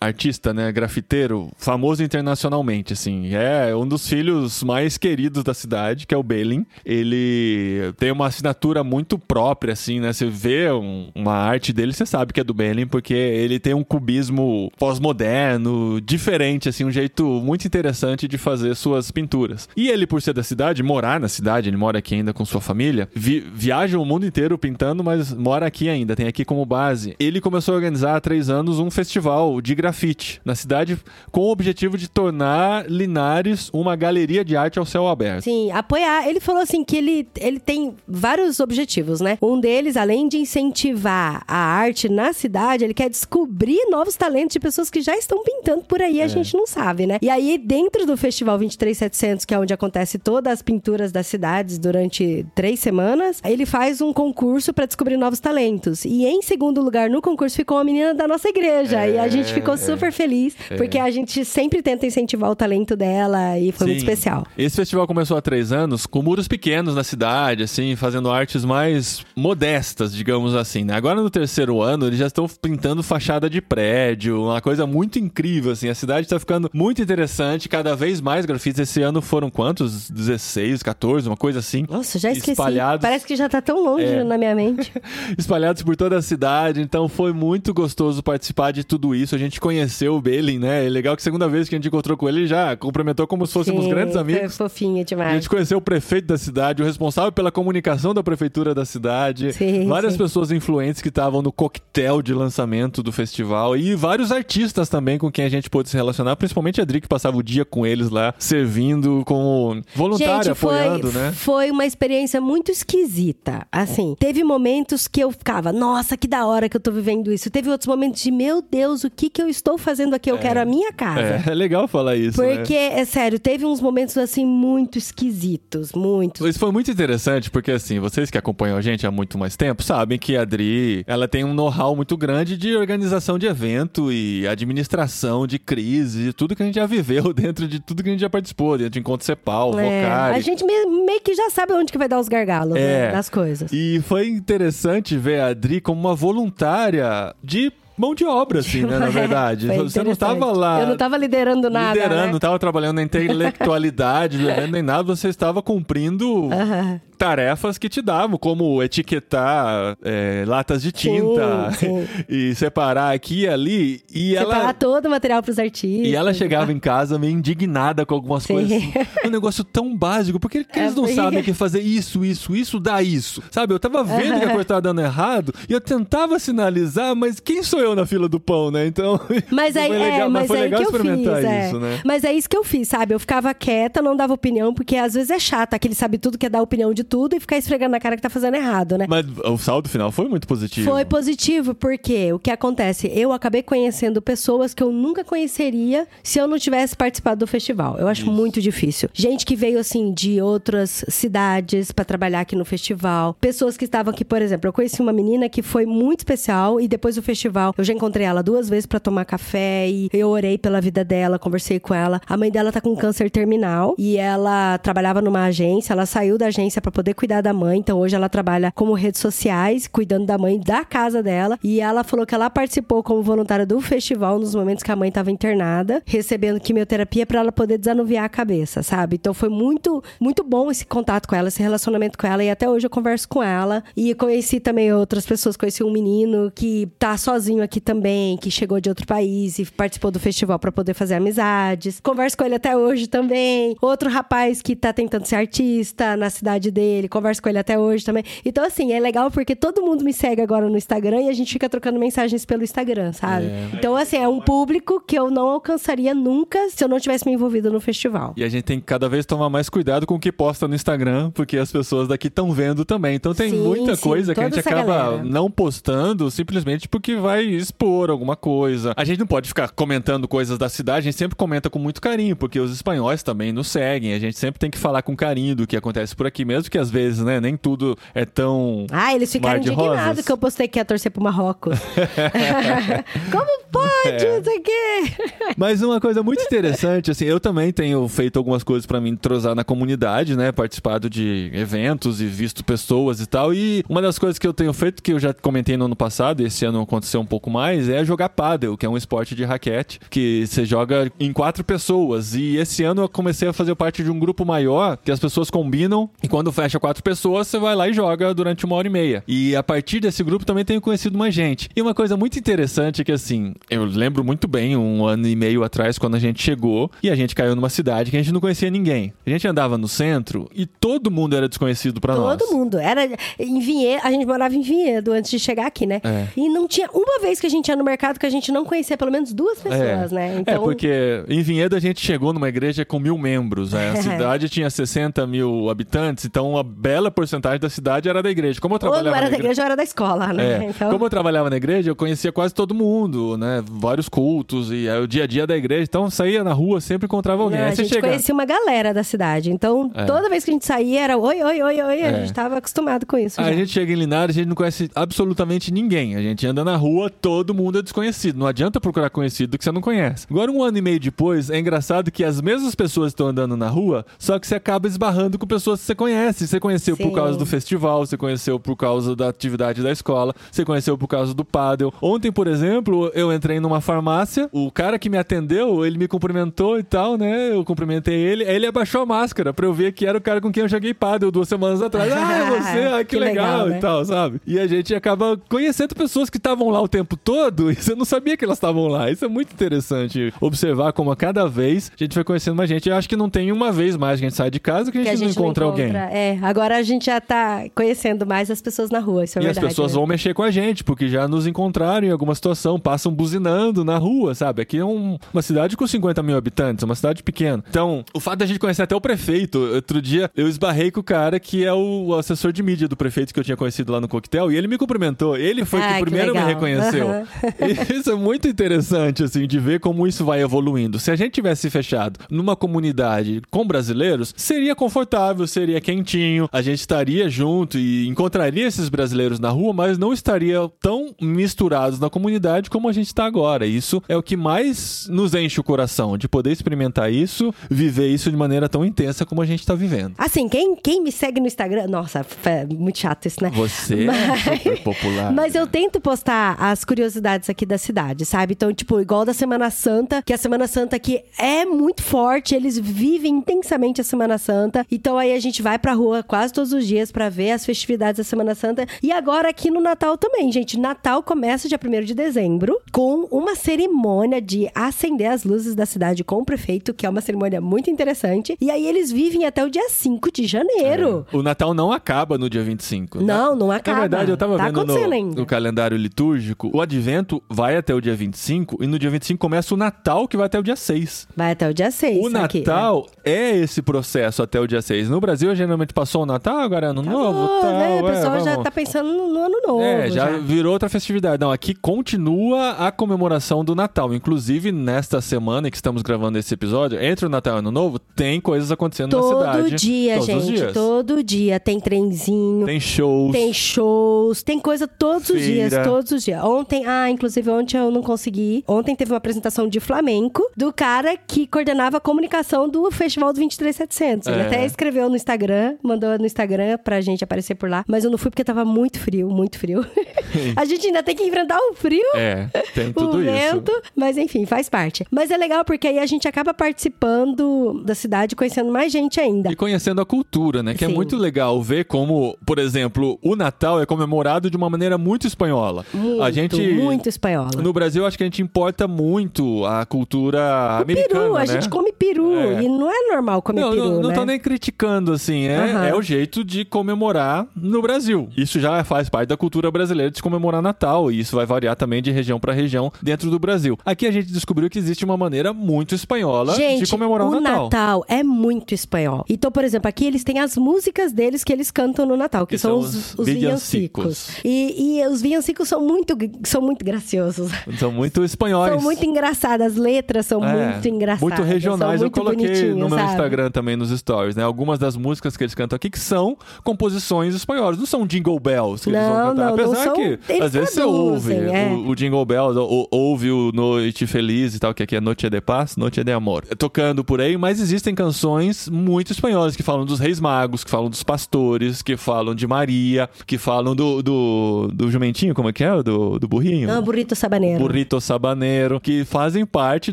artista, né, grafiteiro, famoso internacionalmente, assim. É um dos filhos mais queridos da cidade, que é o Belin. Ele tem uma assinatura muito própria, assim, né? Você vê um- uma arte dele, você sabe que é do Belin, porque ele tem um cubismo pós-moderno, diferente, assim, um jeito muito interessante de fazer suas pinturas. E ele, por ser da cidade, morar na cidade, ele mora aqui ainda com sua família, vi- viaja o mundo inteiro pintando, mas mora aqui ainda, tem aqui como base. Ele começou a organizar há três anos um festival de grafite na cidade com o objetivo de tornar Linares uma galeria de arte ao céu aberto. Sim, apoiar. Ele falou assim que ele, ele tem vários objetivos, né? Um deles, além de incentivar a arte na cidade, ele quer descobrir novos talentos de pessoas que já estão pintando por aí, a gente não sabe, né? E aí, dentro do Festival 23700, que é onde acontece todas as pinturas das cidades durante três semanas, ele faz um concurso para descobrir novos talentos. E em segundo lugar no concurso ficou uma menina da nossa igreja. e a gente ficou super feliz, porque a gente sempre tenta incentivar o talento dela e foi muito Sim. especial. Esse festival começou há três anos com muros pequenos na cidade, assim, fazendo artes mais modestas, digamos assim. né? Agora no terceiro ano, eles já estão pintando fachada de prédio, uma coisa muito incrível, assim. A cidade está ficando muito interessante, cada vez mais grafites. Esse ano foram quantos? 16, 14, uma coisa assim. Nossa, já esqueci. Espalhados. Parece que já tá tão longe É. na minha mente. <laughs> espalhados por toda a cidade. Então foi muito gostoso participar de tudo isso. A gente conheceu o Belin, né? É legal que a segunda vez que a gente encontrou com ele, ele já cumprimentou como se fôssemos Sim, grandes Foi amigos. fofinho A demais. gente conheceu o prefeito da cidade, o responsável pela comunicação da prefeitura da cidade, Sim, várias sim. pessoas influentes que estavam no coquetel de lançamento do festival e vários artistas também com quem a gente pôde se relacionar, principalmente a Adri que passava o dia com eles lá, servindo como voluntária, Gente, foi, apoiando, né? foi uma experiência muito esquisita. Assim, teve momentos que eu ficava, nossa, que da hora que eu tô vivendo isso. Teve outros momentos de, meu Deus, Deus, o que que eu estou fazendo aqui? Eu quero a minha casa. É, é legal falar isso. né? Porque, é sério, teve uns momentos assim muito esquisitos, muito. Isso foi muito interessante, porque assim, vocês que acompanham a gente há muito mais tempo sabem que a Adri, ela tem um know-how muito grande de organização de evento e administração de crise, de tudo que a gente já viveu <laughs> dentro de tudo que a gente já participou, dentro de Encontro Cepal, É, Vocari. a gente me- meio que já sabe onde que vai dar os gargalos É. né, das coisas. E foi interessante ver a Adri como uma voluntária de mão de obra, assim, né, na <laughs> verdade. Foi Você não estava lá... Eu não tava liderando nada. Liderando, né? não estava trabalhando na intelectualidade nem nada, você estava cumprindo Aham. Tarefas que te davam, como etiquetar é, latas de tinta sim. <laughs> e separar aqui e ali. E Separar ela, todo o material pros artistas. e ela chegava em casa meio indignada com algumas Sim. coisas. Assim, <laughs> um negócio tão básico. Por que, que É, eles não sabem que <laughs> fazer isso, isso, isso dá isso? Sabe, eu tava vendo que a coisa tava dando errado e eu tentava sinalizar, mas quem sou eu na fila do pão, né? Então. Mas aí, foi é, legal, mas foi legal que eu fiz, experimentar é. isso, né? Mas é isso que eu fiz, sabe? Eu ficava quieta, não dava opinião, porque às vezes é chato, aquele sabe tudo, quer dar opinião de tudo e ficar esfregando na cara que tá fazendo errado, né? Mas o saldo final foi muito positivo. Foi positivo, porque o que acontece? Eu acabei conhecendo pessoas que eu nunca conheceria se eu não tivesse participado do festival. Eu acho muito difícil. Gente que veio, assim, de outras cidades pra trabalhar aqui no festival. Pessoas que estavam aqui, por exemplo, eu conheci uma menina que foi muito especial e depois do festival eu já encontrei ela duas vezes pra tomar café e eu orei pela vida dela, conversei com ela. A mãe dela tá com câncer terminal e ela trabalhava numa agência, ela saiu da agência pra poder cuidar da mãe, então hoje ela trabalha como redes sociais, cuidando da mãe da casa dela. E ela falou que ela participou como voluntária do festival nos momentos que a mãe estava internada, recebendo quimioterapia pra ela poder desanuviar a cabeça, sabe? Então foi muito, muito bom esse contato com ela, esse relacionamento com ela. E até hoje eu converso com ela. E conheci também outras pessoas. Conheci um menino que tá sozinho aqui também, que chegou de outro país e participou do festival pra poder fazer amizades. Converso com ele até hoje também. Outro rapaz que tá tentando ser artista na cidade dele, converso com ele até hoje também. Então, assim, é legal porque todo mundo me segue agora no Instagram e a gente fica trocando mensagens pelo Instagram, sabe? É. Então, assim, é um público que eu não alcançaria nunca se eu não tivesse me envolvido no festival. E a gente tem que cada vez tomar mais cuidado com o que posta no Instagram, porque as pessoas daqui estão vendo também. Então tem Sim, muita sim, coisa que a gente acaba galera. não postando simplesmente porque vai expor alguma coisa. A gente não pode ficar comentando coisas da cidade, a gente sempre comenta com muito carinho, porque os espanhóis também nos seguem. A gente sempre tem que falar com carinho do que acontece por aqui, mesmo que às vezes, né, nem tudo é tão. Ah, eles ficaram indignados que eu postei que ia torcer pro Marrocos. <laughs> Como pode? É. Não sei o quê. Mas uma coisa muito interessante, assim, eu também tenho feito algumas coisas pra me entrosar na comunidade, né? Participado de eventos e visto pessoas e tal. E uma das coisas que eu tenho feito, que eu já comentei no ano passado, esse ano aconteceu um pouco mais, é jogar pádel, que é um esporte de raquete, que você joga em quatro pessoas. E esse ano eu comecei a fazer parte de um grupo maior, que as pessoas combinam, e quando fecha quatro pessoas, você vai lá e joga durante uma hora e meia. E a partir desse grupo também tenho conhecido mais gente. E uma coisa muito interessante é que, assim, eu lembro muito bem, um ano e meio atrás, quando a gente chegou e a gente caiu numa cidade que a gente não conhecia ninguém. A gente andava no centro e todo mundo era desconhecido pra nós. Todo mundo. Era em Vinhedo, a gente morava em Vinhedo antes de chegar aqui, né? É. E não tinha uma vez que a gente ia no mercado que a gente não conhecia pelo menos duas pessoas, né? É, porque em Vinhedo a gente chegou numa igreja com mil membros. Né? A <laughs> cidade tinha 60 mil habitantes, então uma bela porcentagem da cidade era da igreja. Como eu ou trabalhava não era na da igreja ou era da escola, né? É, Então, Como eu trabalhava na igreja, eu conhecia quase todo mundo, né? Vários cultos e aí, o dia a dia da igreja. Então saía na rua, sempre encontrava alguém. aí a gente chega. conhecia uma galera da cidade. Então, É. toda vez que a gente saía era oi, oi, oi, oi. A É. gente tava acostumado com isso. A gente chega em Linares, a gente não conhece absolutamente ninguém. A gente anda na rua, todo mundo é desconhecido. Não adianta procurar conhecido que você não conhece. Agora, um ano e meio depois, é engraçado que as mesmas pessoas estão andando na rua, só que você acaba esbarrando com pessoas que você conhece. Você conheceu por Sim. causa do festival, você conheceu por causa da atividade da escola, você conheceu por causa do paddle. Ontem, por exemplo, eu entrei numa farmácia, o cara que me atendeu, ele me cumprimentou e tal, né? Eu cumprimentei ele, aí ele abaixou a máscara pra eu ver que era o cara com quem eu joguei paddle duas semanas atrás. Ah, é <laughs> você? Ah, que, Que legal, legal, e né? tal, sabe? E a gente acaba conhecendo pessoas que estavam lá o tempo todo e você não sabia que elas estavam lá. Isso é muito interessante observar como a cada vez a gente vai conhecendo mais gente. Eu acho que não tem uma vez mais que a gente sai de casa que a gente, que a gente não encontra alguém. É, É, agora a gente já tá conhecendo mais as pessoas na rua, isso é e verdade. as pessoas né? vão mexer com a gente, porque já nos encontraram em alguma situação, passam buzinando na rua, sabe? Aqui é um- uma cidade com 50 mil habitantes, uma cidade pequena. Então, o fato da gente conhecer até o prefeito, outro dia eu esbarrei com o cara que é o assessor de mídia do prefeito que eu tinha conhecido lá no coquetel, e ele me cumprimentou. Ele foi Ah, que que primeiro me legal. reconheceu. Aham. E <laughs> isso é muito interessante, assim, de ver como isso vai evoluindo. Se a gente tivesse fechado numa comunidade com brasileiros, seria confortável, seria quentinho, a gente estaria junto e encontraria esses brasileiros na rua, mas não estaria tão misturados na comunidade como a gente está agora. Isso é o que mais nos enche o coração, de poder experimentar isso, viver isso de maneira tão intensa como a gente está vivendo. Assim, quem, quem me segue no Instagram. Nossa, é muito chato isso, né? Você é super popular. Mas eu tento postar as curiosidades aqui da cidade, sabe? Então, tipo, igual da Semana Santa, que a Semana Santa aqui é muito forte, eles vivem intensamente a Semana Santa. Então aí a gente vai pra rua quase todos os dias pra ver as festividades da Semana Santa. E agora aqui no Natal também, gente. Natal começa dia 1 de dezembro com uma cerimônia de acender as luzes da cidade com o prefeito, que é uma cerimônia muito interessante. E aí eles vivem até o dia 5 de janeiro. O Natal não acaba no dia 25. Não, não acaba. Na verdade, eu tava Tá vendo no, no calendário litúrgico, o advento vai até o dia 25 e no dia 25 começa o Natal, que vai até o dia 6. Vai até o dia 6. O aqui, né? Natal é esse processo até o dia 6. No Brasil, geralmente passou o Natal, agora é ano novo, tal. né? O é, pessoal já vamos. tá pensando no, no ano novo. É, já, virou outra festividade. Não, aqui continua a comemoração do Natal. Inclusive, nesta semana que estamos gravando esse episódio, entre o Natal e o Ano Novo, tem coisas acontecendo na Todo cidade. dia, todos os gente. dias. Todo dia. Tem trenzinho. Tem shows. Tem shows, tem coisa todos os dias, Feira. todos os dias. Ontem, ah, inclusive ontem eu não consegui. Ontem teve uma apresentação de flamenco do cara que coordenava a comunicação do Festival do 23700. Ele É. até escreveu no Instagram, mandou no Instagram pra gente aparecer por lá, mas eu não fui porque tava muito frio, muito frio. <laughs> a gente ainda tem que enfrentar o frio. É, tem o tudo isso. vento, mas enfim, faz parte. Mas é legal porque aí a gente acaba participando da cidade, conhecendo mais gente ainda. E conhecendo a cultura, né? Que é Sim. muito legal ver como, por exemplo, o Natal é comemorado de uma maneira muito espanhola. Muito, a gente. muito espanhola. No Brasil, acho que a gente importa muito a cultura O americana. peru, a né? gente come peru. É. E não é normal comer Não, peru, não, não né? tô nem criticando, assim. É, Aham. é o jeito de comemorar no Brasil. Isso já faz parte da cultura brasileira de se comemorar Natal. E isso vai variar também de região para região dentro do Brasil. Aqui a gente descobriu que existe uma maneira muito espanhola Gente, de comemorar o o Natal. Natal é muito espanhol. Então, por exemplo, aqui eles têm as músicas deles que eles cantam no Natal, que, Que são são os, os os villancicos. villancicos. E, e os villancicos são muito, são muito graciosos. São muito espanhóis. São muito engraçadas, as letras são É, muito engraçadas. Muito regionais. muito eu coloquei no meu sabe? Instagram também, nos stories, né? Algumas das músicas que eles cantam aqui que são composições espanholas. Não são jingle bells que eles Não, vão cantar. não, não Apesar são- que, eles às vezes, você ouve é. o, o jingle bells, ou, ouve o Noite Feliz e tal, que aqui é Noite de Paz, Noite de Amor. Tocando por aí, mas existem canções muito espanholas que falam dos reis magos, que falam dos pastores, que falam de Maria, que falam do, do, do jumentinho, como é que é? Do, do burrinho? Não, burrito sabaneiro. Burrito Sabaneiro, que fazem parte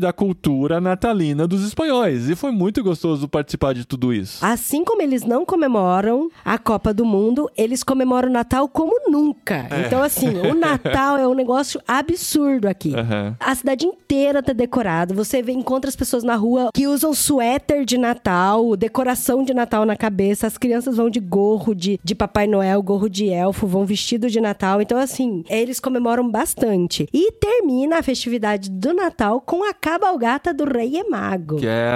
da cultura natalina dos espanhóis. E foi muito gostoso participar de tudo isso. Assim como eles não comemoram a Copa do Mundo, eles comemoram o Natal como nunca. É. Então, assim, o Natal é um negócio absurdo aqui. Aham. A cidade inteira tá decorada. Você vê, encontra as pessoas na rua que usam suéter de Natal, decoração de Natal na cabeça. As crianças vão de gorro de, de Papai Noel, gorro de elfo, vão vestido de Natal. Então, assim, eles comemoram bastante. E termina a festividade do Natal com a cabalgata do Rei e Mago. Que é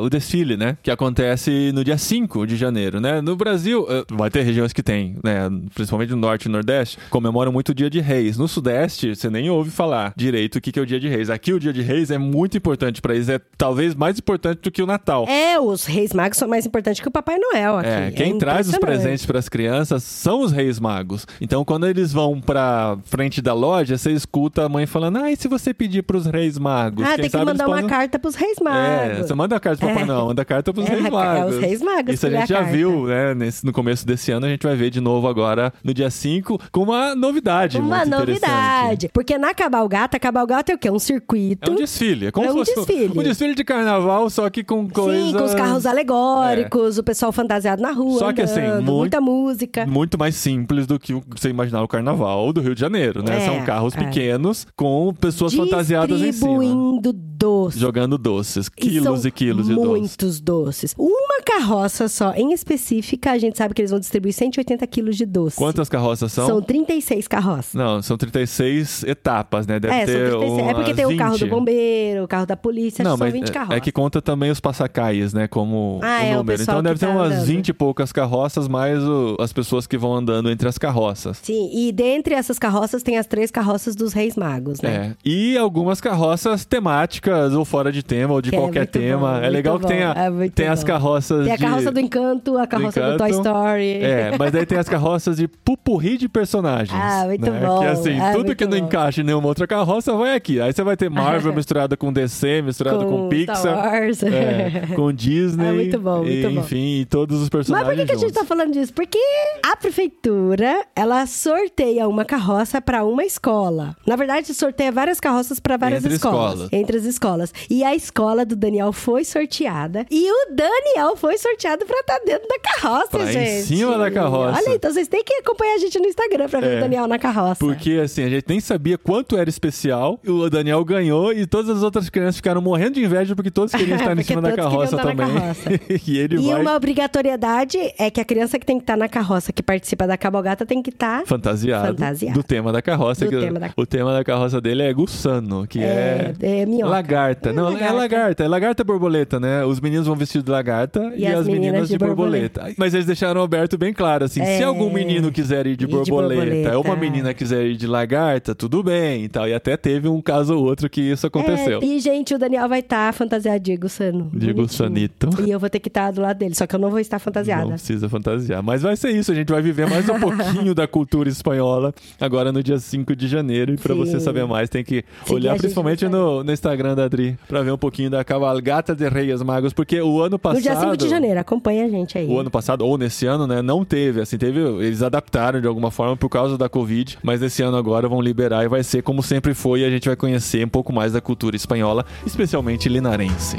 o desfile, né? Que acontece no dia 5 de janeiro, né? No Brasil, eh, vai ter regiões que tem, né? Principalmente no norte e nordeste, comemoram muito o dia de reis. No sudeste, você nem ouve falar direito o que que é o dia de reis. Aqui o dia de reis é muito importante pra eles, é talvez mais importante do que o Natal. É, os Reis Magos são mais importantes que o Papai Noel aqui. É, quem traz os presentes para as crianças são os reis magos. Então, quando eles vão pra frente da loja, você escuta a mãe falando: Ah, e se você pedir pros reis magos? Ah, Quem tem que sabe mandar uma podem- carta pros Reis É, Magos. você manda a carta pro Papai É. Noel, manda a carta pros <laughs> É, Reis é Magos. os Reis Magos Isso a gente a já carta. Viu, né? Nesse, no começo desse ano, a gente vai ver de novo agora, no dia 5, com uma novidade. Uma novidade. Porque na cabalgata, cabalgata é o quê? Um circuito. É um desfile. É como É um desfile. um desfile de carnaval, só que com coisas... Sim, com os carros alegóricos, o pessoal fantasiado na rua. Só que, assim, andando, muito- muita música. Muito mais simples do que o- você imaginar o carnaval do Rio de Janeiro, né? É, São carros é. pequenos com pessoas fantasiadas em cima. Distribuindo doces. Jogando doces. E Quilos são e quilos de doces. Muitos doces. Uma carroça só, em específica, a gente sabe que eles vão distribuir 180 quilos de doce. Quantas carroças são? São 36 carroças. Não, são 36 etapas, né? Deve é, ter são 36. É porque tem o carro 20. do bombeiro, o carro da polícia, Não, que são 20 é- carroças. é que conta também os passacais, né? Como Ah, o é, o número. pessoal então deve que ter tá umas andando. 20 e poucas carroças, mais o- as pessoas que vão andando entre as carroças. Sim, e dentre essas carroças tem as três carroças dos Reis Magos, né? É. E algumas carroças temáticas, ou fora de tema, ou de Que é qualquer muito tema. bom, é legal que bom, tenha, é tem as bom. carroças Tem a de... carroça do Encanto, a carroça do, Toy. Story. É, mas daí tem as carroças de pupurri de personagens. Ah, muito né? bom, Que assim, é, tudo que não bom. encaixa em nenhuma outra carroça vai aqui. Aí você vai ter Marvel <laughs> misturada com DC, misturada com, Com Pixar. Star Wars. é, <laughs> com Disney. É muito bom, muito e, bom. Enfim, e todos os Mas personagens por que, que a gente tá falando disso? Porque a prefeitura, ela sorteia uma carroça para uma escola. Na verdade, sorteia várias carroças para várias Entre escolas. escolas. Entre as escolas. E a escola do Daniel foi sorteada. E o Daniel foi sorteado para estar dentro da carroça, Pra em gente. cima da carroça. Olha, então vocês têm que acompanhar a gente no Instagram pra ver É. o Daniel na carroça. Porque assim, a gente nem sabia quanto era especial. O Daniel ganhou e todas as outras crianças ficaram morrendo de inveja porque todos queriam <laughs> estar em cima da carroça também. carroça. <laughs> e ele E vai uma obrigatoriedade é que a criança que tem que estar na carroça, que participa da cabalgata, tem que estar fantasiado, Fantasiado. do tema da carroça. Que tema da- O tema da carroça dele é gussano, que é, É, é minhoca. lagarta. É Não, é lagarta. lagarta. É lagarta borboleta, né? Os meninos vão vestidos de lagarta e, E as meninas de de borboleta. Mas eles deixaram aberto bem claro, assim, se É. algum menino quiser ir de Ir de borboleta, borboleta. ou uma menina quiser ir de lagarta, tudo bem e tal. E até teve um caso ou outro que isso aconteceu. É, e, gente, o Daniel vai estar fantasiado de Gussano. De. Gussanito. E eu vou ter que estar do lado dele, só que eu não vou estar Não fantasiada. precisa fantasiar. Mas vai ser isso, a gente vai viver mais um <laughs> pouquinho da cultura espanhola agora no dia 5 de janeiro. E pra Sim. você saber mais, tem que olhar principalmente no no, Instagram da Adri pra ver um pouquinho da cavalgata de Reis Magos, porque o ano passado. No dia 5 de janeiro, acompanha a gente aí. O ano passado, ou nesse ano, né, não teve, assim, teve, eles adaptaram de alguma forma por causa da Covid, mas nesse ano agora vão liberar e vai ser como sempre foi, e a gente vai conhecer um pouco mais da cultura espanhola, especialmente linarense.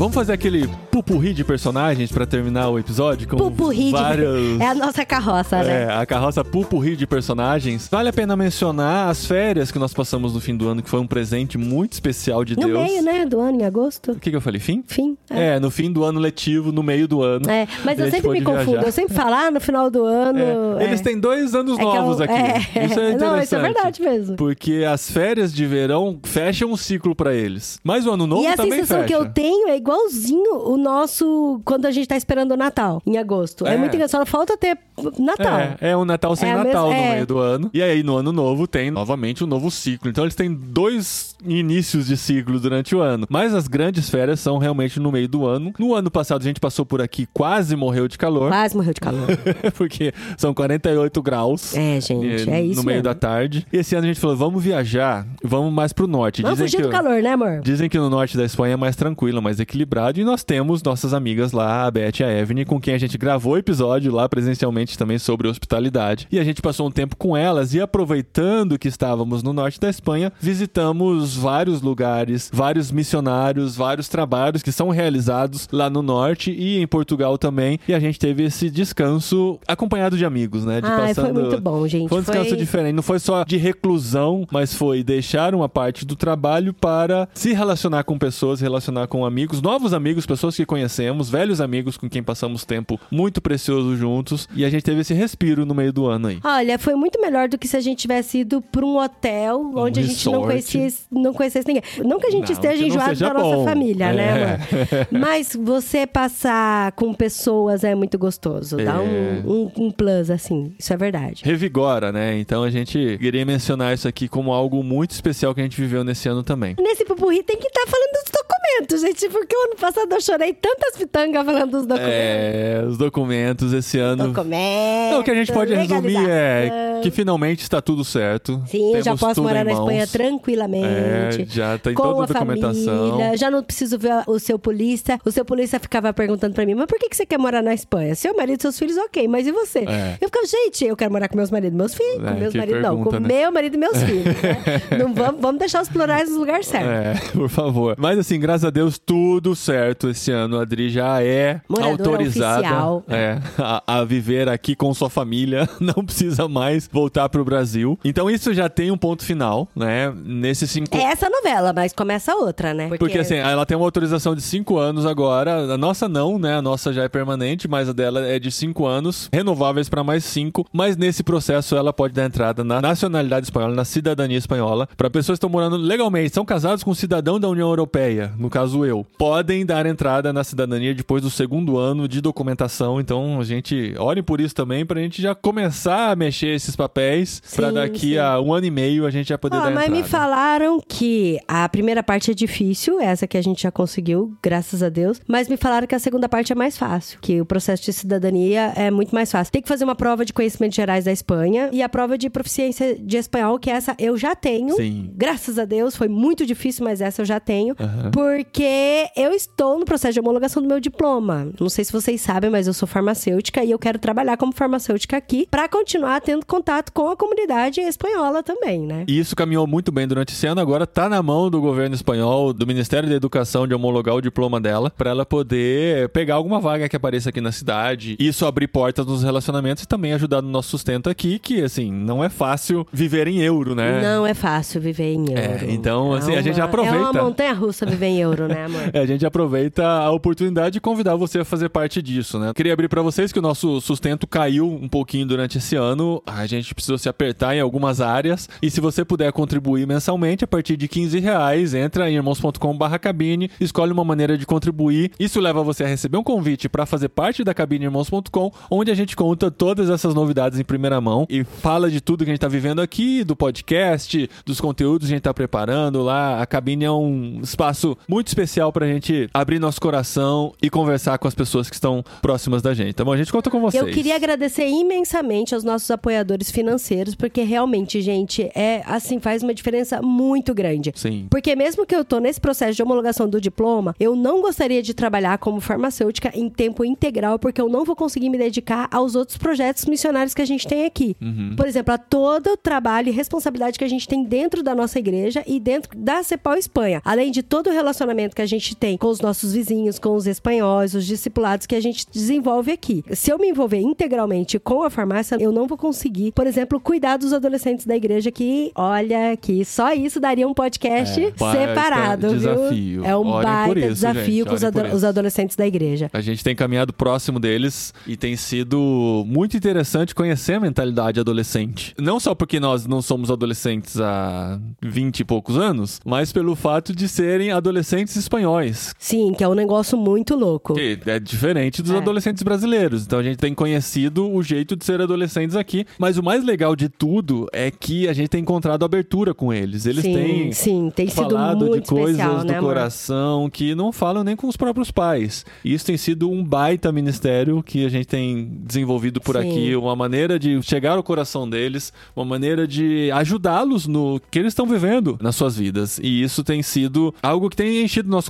Vamos fazer aquele pupurri de personagens pra terminar o episódio? Com Pupurri de... vários... <laughs> É a nossa carroça, né? É, a carroça pupurri de personagens. Vale a pena mencionar as férias que nós passamos no fim do ano, que foi um presente muito especial de No Deus. meio, né? Do ano, em agosto. O que, que eu falei? Fim? Fim. É. É, no fim do ano letivo, no meio do ano. É, mas A eu sempre me confundo. viajar. Eu sempre falo, ah, no final do ano. É, é. Eles têm dois anos É é novos aqui. é. Isso é interessante. <laughs> Não, isso é verdade mesmo. Porque as férias de verão fecham um ciclo pra eles. Mas o ano novo e a também sensação fecha. que eu tenho é igualzinho o nosso quando a gente tá esperando o Natal, em agosto. É, É. muito engraçado, falta ter Natal. É, é um Natal sem É Natal mesma- no é. meio do ano. E aí, no ano novo, tem novamente um novo ciclo. Então, eles têm dois inícios de ciclo durante o ano. Mas as grandes férias são realmente no meio do ano. No ano passado, a gente passou por aqui, quase morreu de calor. Quase morreu de calor. <laughs> porque são 48 graus. É, gente, eh, é isso No meio mesmo. da tarde. E esse ano a gente falou, vamos viajar, vamos mais pro norte. Vamos Dizem fugir que do calor, né, amor? Dizem que no norte da Espanha é mais tranquilo, mais equilibrado. E nós temos nossas amigas lá, a Beth e a Evne, com quem a gente gravou episódio lá presencialmente também sobre hospitalidade. E a gente passou um tempo com elas e aproveitando que estávamos no norte da Espanha, visitamos vários lugares, vários missionários, vários trabalhos que são realizados lá no norte e em Portugal também. E a gente teve esse descanso acompanhado de amigos, né? De Ai, foi muito bom, gente. Foi um descanso Foi- diferente. Não foi só de reclusão, mas foi deixar uma parte do trabalho para se relacionar com pessoas, relacionar com amigos, novos amigos, pessoas que conhecemos, velhos amigos com quem passamos tempo muito precioso juntos. E a gente teve esse respiro no meio do ano aí. Olha, foi muito melhor do que se a gente tivesse ido pra um hotel onde a gente não resort. conhecesse, não conhecesse ninguém. Não que a gente Não, esteja enjoado da nossa bom. família, né, É. amor? <laughs> Mas você passar com pessoas é muito gostoso. Dá É. um, um, um plus, assim. Isso é verdade. Revigora, né? Então a gente queria mencionar isso aqui como algo muito especial que a gente viveu nesse ano também. Nesse pupurri tem que estar falando dos documentos, gente, porque o ano passado eu chorei tantas pitangas falando dos documentos. É, os documentos esse ano. Documentos. Não, o que a gente pode resumir é que finalmente está tudo certo. Sim, eu já Temos posso morar na. Espanha tranquilamente. É, já tem com toda a documentação. família, já não preciso ver o seu polícia. O seu polícia ficava perguntando pra mim, mas por que, que você quer morar na Espanha? Seu marido e seus filhos, ok, mas e você? É. Eu ficava, gente, eu quero morar com meus maridos e meus filhos. É, com meus maridos, não, com né? meu marido e meus <laughs> filhos. né? não vamos, vamos deixar os plurais no lugar certo. É, por favor. Mas assim, graças a Deus, tudo certo esse ano. A Adri já é Moradora autorizada é, a, a viver aqui com sua família. <laughs> Não precisa mais voltar pro Brasil. Então isso já tem um ponto final, né? Nesses cinco... É essa novela, mas começa outra, né? Porque assim, ela tem uma autorização de 5 anos agora. A nossa não, né? A nossa já é permanente, mas a dela é de 5 anos, renováveis para mais 5. Mas nesse processo ela pode dar entrada na nacionalidade espanhola, na cidadania espanhola, para pessoas que estão morando legalmente, são casados com um cidadão da União Europeia, no caso eu, podem dar entrada na cidadania depois do segundo ano de documentação. Então a gente olhe por isso também, pra gente já começar a mexer esses papéis, para daqui sim. a um ano e meio a gente já poder Ah, dar mas entrada. me falaram que a primeira parte é difícil, essa que a gente já conseguiu, graças a Deus. Mas me falaram que a segunda parte é mais fácil, que o processo de cidadania é muito mais fácil. Tem que fazer uma prova de conhecimentos gerais da Espanha e a prova de proficiência de espanhol, que essa eu já tenho. Sim. Graças a Deus, foi muito difícil, mas essa eu já tenho. Aham. Porque eu estou no processo de homologação do meu diploma. Não sei se vocês sabem, mas eu sou farmacêutica e eu quero trabalhar como farmacêutica aqui para continuar tendo contato com a comunidade espanhola também, né? E isso caminhou muito bem durante esse ano. Agora tá na mão do governo espanhol, do Ministério da Educação, de homologar o diploma dela, para ela poder pegar alguma vaga que apareça aqui na cidade. Isso abrir portas nos relacionamentos e também ajudar no nosso sustento aqui, que assim, não é fácil viver em euro, né? Não é fácil viver em euro. É, então, assim, a gente uma- aproveita. É uma montanha russa viver em euro, né, amor? <laughs> É, gente aproveita a oportunidade de convidar você a fazer parte disso, né? Queria abrir pra vocês que o nosso sustento caiu um pouquinho durante esse ano. A gente precisou se apertar em algumas áreas. E se você puder contribuir mensalmente, a partir de 15 reais, entra em irmãos.com.br cabine, escolhe uma maneira de contribuir. Isso leva você a receber um convite para fazer parte da cabine irmãos.com, onde a gente conta todas essas novidades em primeira mão e fala de tudo que a gente tá vivendo aqui, do podcast, dos conteúdos que a gente tá preparando lá. A cabine é um espaço muito especial pra gente abrir nosso coração e conversar com as pessoas que estão próximas da gente. Tá bom? A gente conta com vocês. Eu queria agradecer imensamente aos nossos apoiadores financeiros, porque realmente, gente, é assim, faz uma diferença muito grande. Sim. Porque mesmo que eu tô nesse processo de homologação do diploma, eu não gostaria de trabalhar como farmacêutica em tempo integral, porque eu não vou conseguir me dedicar aos outros projetos missionários que a gente tem aqui. Uhum. Por exemplo, a todo o trabalho e responsabilidade que a gente tem dentro da nossa igreja e dentro da Cepal Espanha. Além de todo o relacionamento que a gente tem com os nossos vizinhos, com os espanhóis, os discipulados que a gente desenvolve aqui. Se eu me envolver integralmente com a farmácia, eu não vou conseguir, por exemplo, cuidar dos adolescentes da igreja que, olha, que só isso daria um podcast É, separado, viu? desafio. É um Orem baita isso, desafio gente, com os, ado- os adolescentes da igreja. A gente tem caminhado próximo deles e tem sido muito interessante conhecer a mentalidade adolescente. Não só porque nós não somos adolescentes há 20 e poucos anos, mas pelo fato de serem adolescentes espanhóis. Sim, que é um negócio muito louco. Que é diferente dos É. adolescentes brasileiros. Então a gente tem conhecido o jeito de ser adolescentes aqui. Mas o mais legal de tudo é que a gente tem encontrado abertura com eles. Eles sim, têm sim, tem sido falado de coisas especial, do né, amor? coração que não falam nem com os próprios pais. E isso tem sido um baita ministério que a gente tem desenvolvido por Sim. aqui, uma maneira de chegar ao coração deles, uma maneira de ajudá-los no que eles estão vivendo nas suas vidas. E isso tem sido algo que tem enchido nossos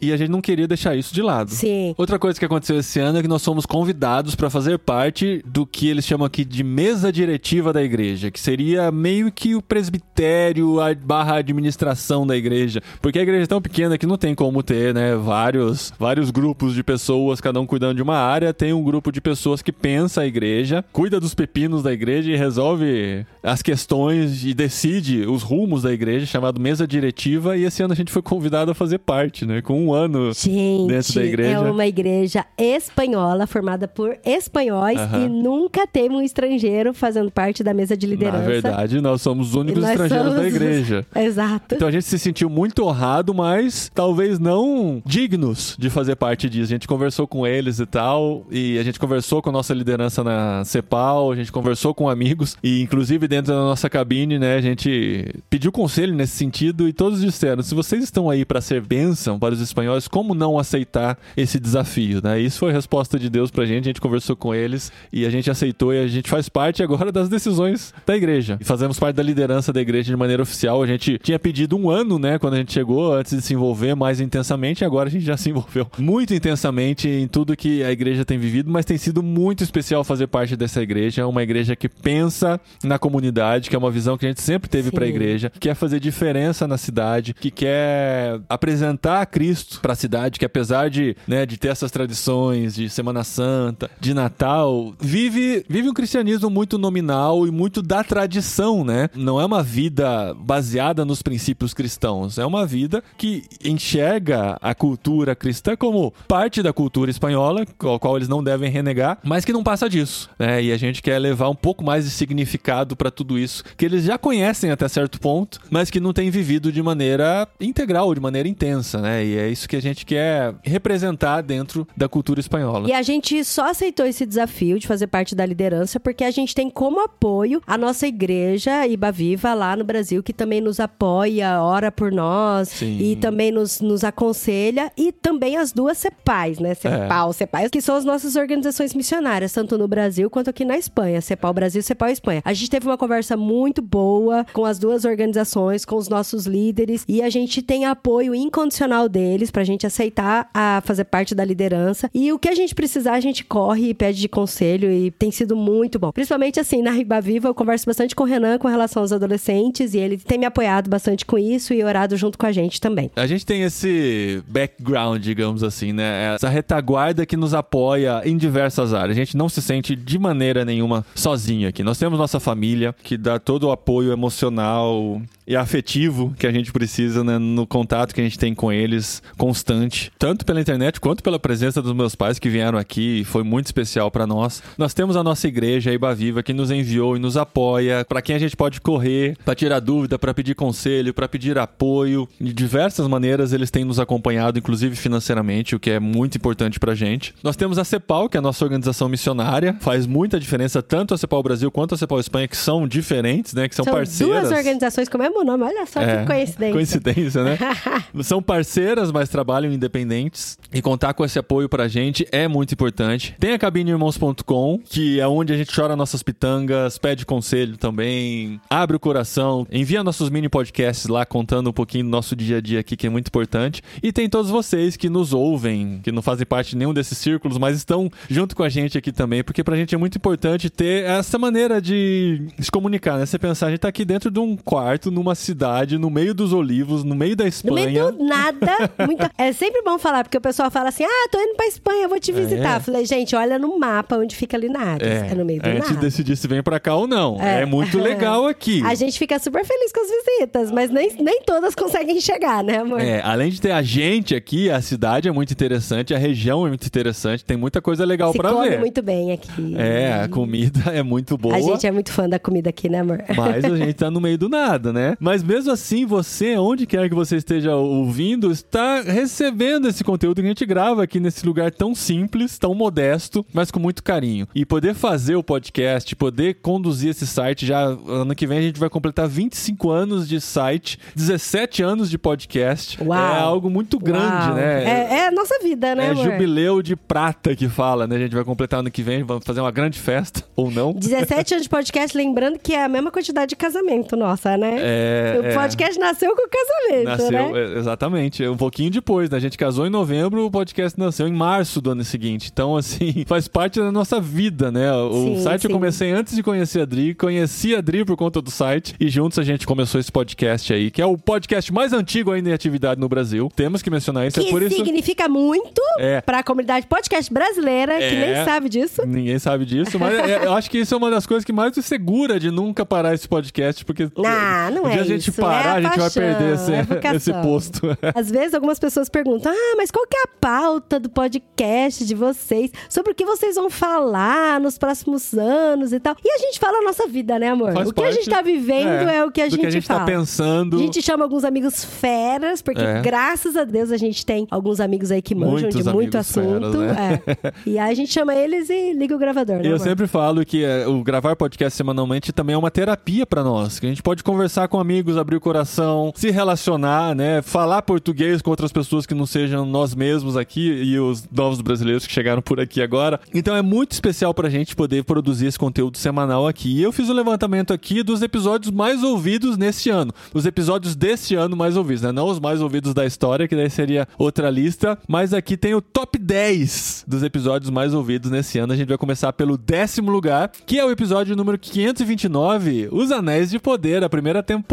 e a gente não queria deixar isso de lado. Sim. Outra coisa que aconteceu esse ano é que nós fomos convidados para fazer parte do que eles chamam aqui de mesa diretiva da igreja, que seria meio que o presbitério, a barra administração da igreja, porque a igreja é tão pequena que não tem como ter, né, vários, vários grupos de pessoas, cada um cuidando de uma área, tem um grupo de pessoas que pensa a igreja, cuida dos pepinos da igreja e resolve as questões e decide os rumos da igreja, chamado mesa diretiva, e esse ano a gente foi convidado a fazer parte, né, com um ano Gente, dentro da igreja. é uma igreja espanhola, formada por espanhóis Aham. e nunca teve um estrangeiro fazendo parte da mesa de liderança. Na verdade, nós somos os únicos estrangeiros somos da igreja. <laughs> Exato. Então a gente se sentiu muito honrado, mas talvez não dignos de fazer parte disso. A gente conversou com eles e tal, e a gente conversou com a nossa liderança na CEPAL, a gente conversou com amigos, e inclusive dentro da nossa cabine, né, a gente pediu conselho nesse sentido, e todos disseram: se vocês estão aí para ser bênção para os espanhóis, como não aceitar esse desafio, né? Isso foi a resposta de Deus pra gente, a gente conversou com eles e a gente aceitou e a gente faz parte agora das decisões da igreja. E fazemos parte da liderança da igreja de maneira oficial. A gente tinha pedido um ano, né, quando a gente chegou, antes de se envolver mais intensamente, agora a gente já se envolveu <laughs> muito intensamente em tudo que a igreja tem vivido, mas tem sido muito especial fazer parte dessa igreja, uma igreja que pensa na comunidade, que é uma visão que a gente sempre teve para a igreja, que quer fazer diferença na cidade, que quer apresentar Cristo para a cidade, que apesar de, né, de ter essas tradições de Semana Santa, de Natal, vive vive um cristianismo muito nominal e muito da tradição, né? Não é uma vida baseada nos princípios cristãos, é uma vida que enxerga a cultura cristã como parte da cultura espanhola, a qual eles não devem renegar, mas que não passa disso, né? E a gente quer levar um pouco mais de significado para tudo isso, que eles já conhecem até certo ponto, mas que não têm vivido de maneira integral, de maneira intensa, né? E é isso que a gente quer representar dentro da cultura espanhola. E a gente só aceitou esse desafio de fazer parte da liderança porque a gente tem como apoio a nossa igreja Iba Viva lá no Brasil, que também nos apoia, ora por nós Sim. e também nos, nos aconselha, e também as duas CEPAIs, né? CEPAL, É. CEPAIs, que são as nossas organizações missionárias, tanto no Brasil quanto aqui na Espanha. CEPAL Brasil CEPAL Espanha. A gente teve uma conversa muito boa com as duas organizações, com os nossos líderes, e a gente tem apoio incondicional deles pra gente aceitar a fazer parte da liderança. E o que a gente precisar, a gente corre e pede de conselho, e tem sido muito bom. Principalmente assim, na Riba Viva, eu converso bastante com o Renan com relação aos adolescentes, e ele tem me apoiado bastante com isso e orado junto com a gente também. A gente tem esse background, digamos assim, né? Essa retaguarda que nos apoia em diversas áreas. A gente não se sente de maneira nenhuma sozinho aqui. Nós temos nossa família que dá todo o apoio emocional e afetivo que a gente precisa né, no contato que a gente tem com eles constante, tanto pela internet quanto pela presença dos meus pais que vieram aqui e foi muito especial para nós. Nós temos a nossa igreja a Iba Viva que nos enviou e nos apoia, para quem a gente pode correr, para tirar dúvida, para pedir conselho, para pedir apoio. De diversas maneiras eles têm nos acompanhado, inclusive financeiramente, o que é muito importante pra gente. Nós temos a CEPAL, que é a nossa organização missionária, faz muita diferença tanto a CEPAL Brasil quanto a CEPAL Espanha, que são diferentes, né, que são, São parceiras. duas organizações com o mesmo nome, olha só É, que coincidência. Coincidência, né? <laughs> São parceiras, mas trabalham independentes. E contar com esse apoio pra gente é muito importante. Tem a cabineirmãos.com, que é onde a gente chora nossas pitangas, pede conselho também, abre o coração, envia nossos mini podcasts lá contando um pouquinho do nosso dia a dia aqui, que é muito importante. E tem todos vocês que nos ouvem, que não fazem parte de nenhum desses círculos, mas estão junto com a gente aqui também, porque pra gente é muito importante ter essa maneira de se comunicar, né? Você pensar, a gente tá aqui dentro de um quarto, numa cidade, no meio dos olivos, no meio da No Espanha. meio do nada, <laughs> muita... é sempre bom falar, porque o pessoal fala assim: ah, tô indo pra Espanha, vou te visitar. É. Falei, gente, olha no mapa onde fica Linares. É, no meio do antes de nada. decidir se vem pra cá ou não. É, É. muito <laughs> legal aqui. A gente fica super feliz com as visitas, mas nem, nem todas conseguem chegar, né, amor? É, além de ter a gente aqui, a cidade é muito interessante, a região é muito interessante, tem muita coisa legal come ver. muito bem aqui. É, a comida <laughs> é muito boa. A gente é muito fã da comida aqui, né, amor? Mas a gente tá no meio do nada, né? Mas mesmo assim, você, onde quer que você esteja ouvindo, está recebendo esse conteúdo que a gente grava aqui nesse lugar tão simples, tão modesto, mas com muito carinho. E poder fazer o podcast, poder conduzir esse site, já ano que vem a gente vai completar 25 anos de site, 17 anos de podcast. Uau. É algo muito grande, Uau. né? É, é a nossa vida, né, É amor? jubileu de prata que fala, né? A gente vai completar ano que vem, vamos fazer uma grande festa, <laughs> ou não. 17 anos de podcast, lembrando que é a mesma quantidade de casamento nossa, né? É, o é. podcast nasceu com o casamento, Nasceu, né? é, exatamente, um pouquinho depois, né? A gente casou em novembro, o podcast nasceu em março do ano seguinte. Então, assim, <laughs> faz parte da nossa vida, né? O Sim, site eu sim. comecei antes de conhecer a Adri, conheci a Adri por conta do site e juntos a gente começou esse podcast aí, que é o podcast mais antigo ainda em atividade no Brasil. Temos que mencionar isso, Que é por isso. significa muito É. pra comunidade podcast brasileira, que É. nem sabe disso. Ninguém sabe disso, mas é- eu acho que isso é uma das coisas que mais nos segura de nunca parar esse podcast, porque Ah, <laughs> não dia é a gente isso, parar, é a a gente vai paixão, perder esse, é <laughs> esse posto. <laughs> Às vezes algumas pessoas perguntam: Ah, mas qual que é a pauta do podcast de vocês? Sobre o que vocês vão falar nos próximos anos e tal. E a gente fala a nossa vida, né, amor? Faz o que a gente tá vivendo é, o que a gente que a gente fala. tá pensando. A gente chama alguns amigos feras, porque É. graças a Deus a gente tem alguns amigos aí que manjam Muitos de muito assunto. feras, né? é. <laughs> E aí a gente chama eles e liga o gravador, né? Eu amor? sempre falo que é, o gravar podcast semanalmente também é uma terapia pra nós, que a gente pode conversar com amigos, abrir o coração, se relacionar, né? Falar português com outras pessoas que não sejam nós mesmos aqui e os novos brasileiros que chegaram por aqui agora. Então é muito especial pra gente poder produzir esse conteúdo semanal aqui. E eu fiz o um levantamento aqui dos episódios mais ouvidos neste ano. Os episódios deste ano mais ouvidos, né? Não os mais ouvidos da história, que daí seria outra lista. Mas aqui tem o top 10 dos episódios mais ouvidos nesse ano. A gente vai começar pelo décimo lugar, que é o episódio número 529, Os Anéis de Poder, a primeira temporada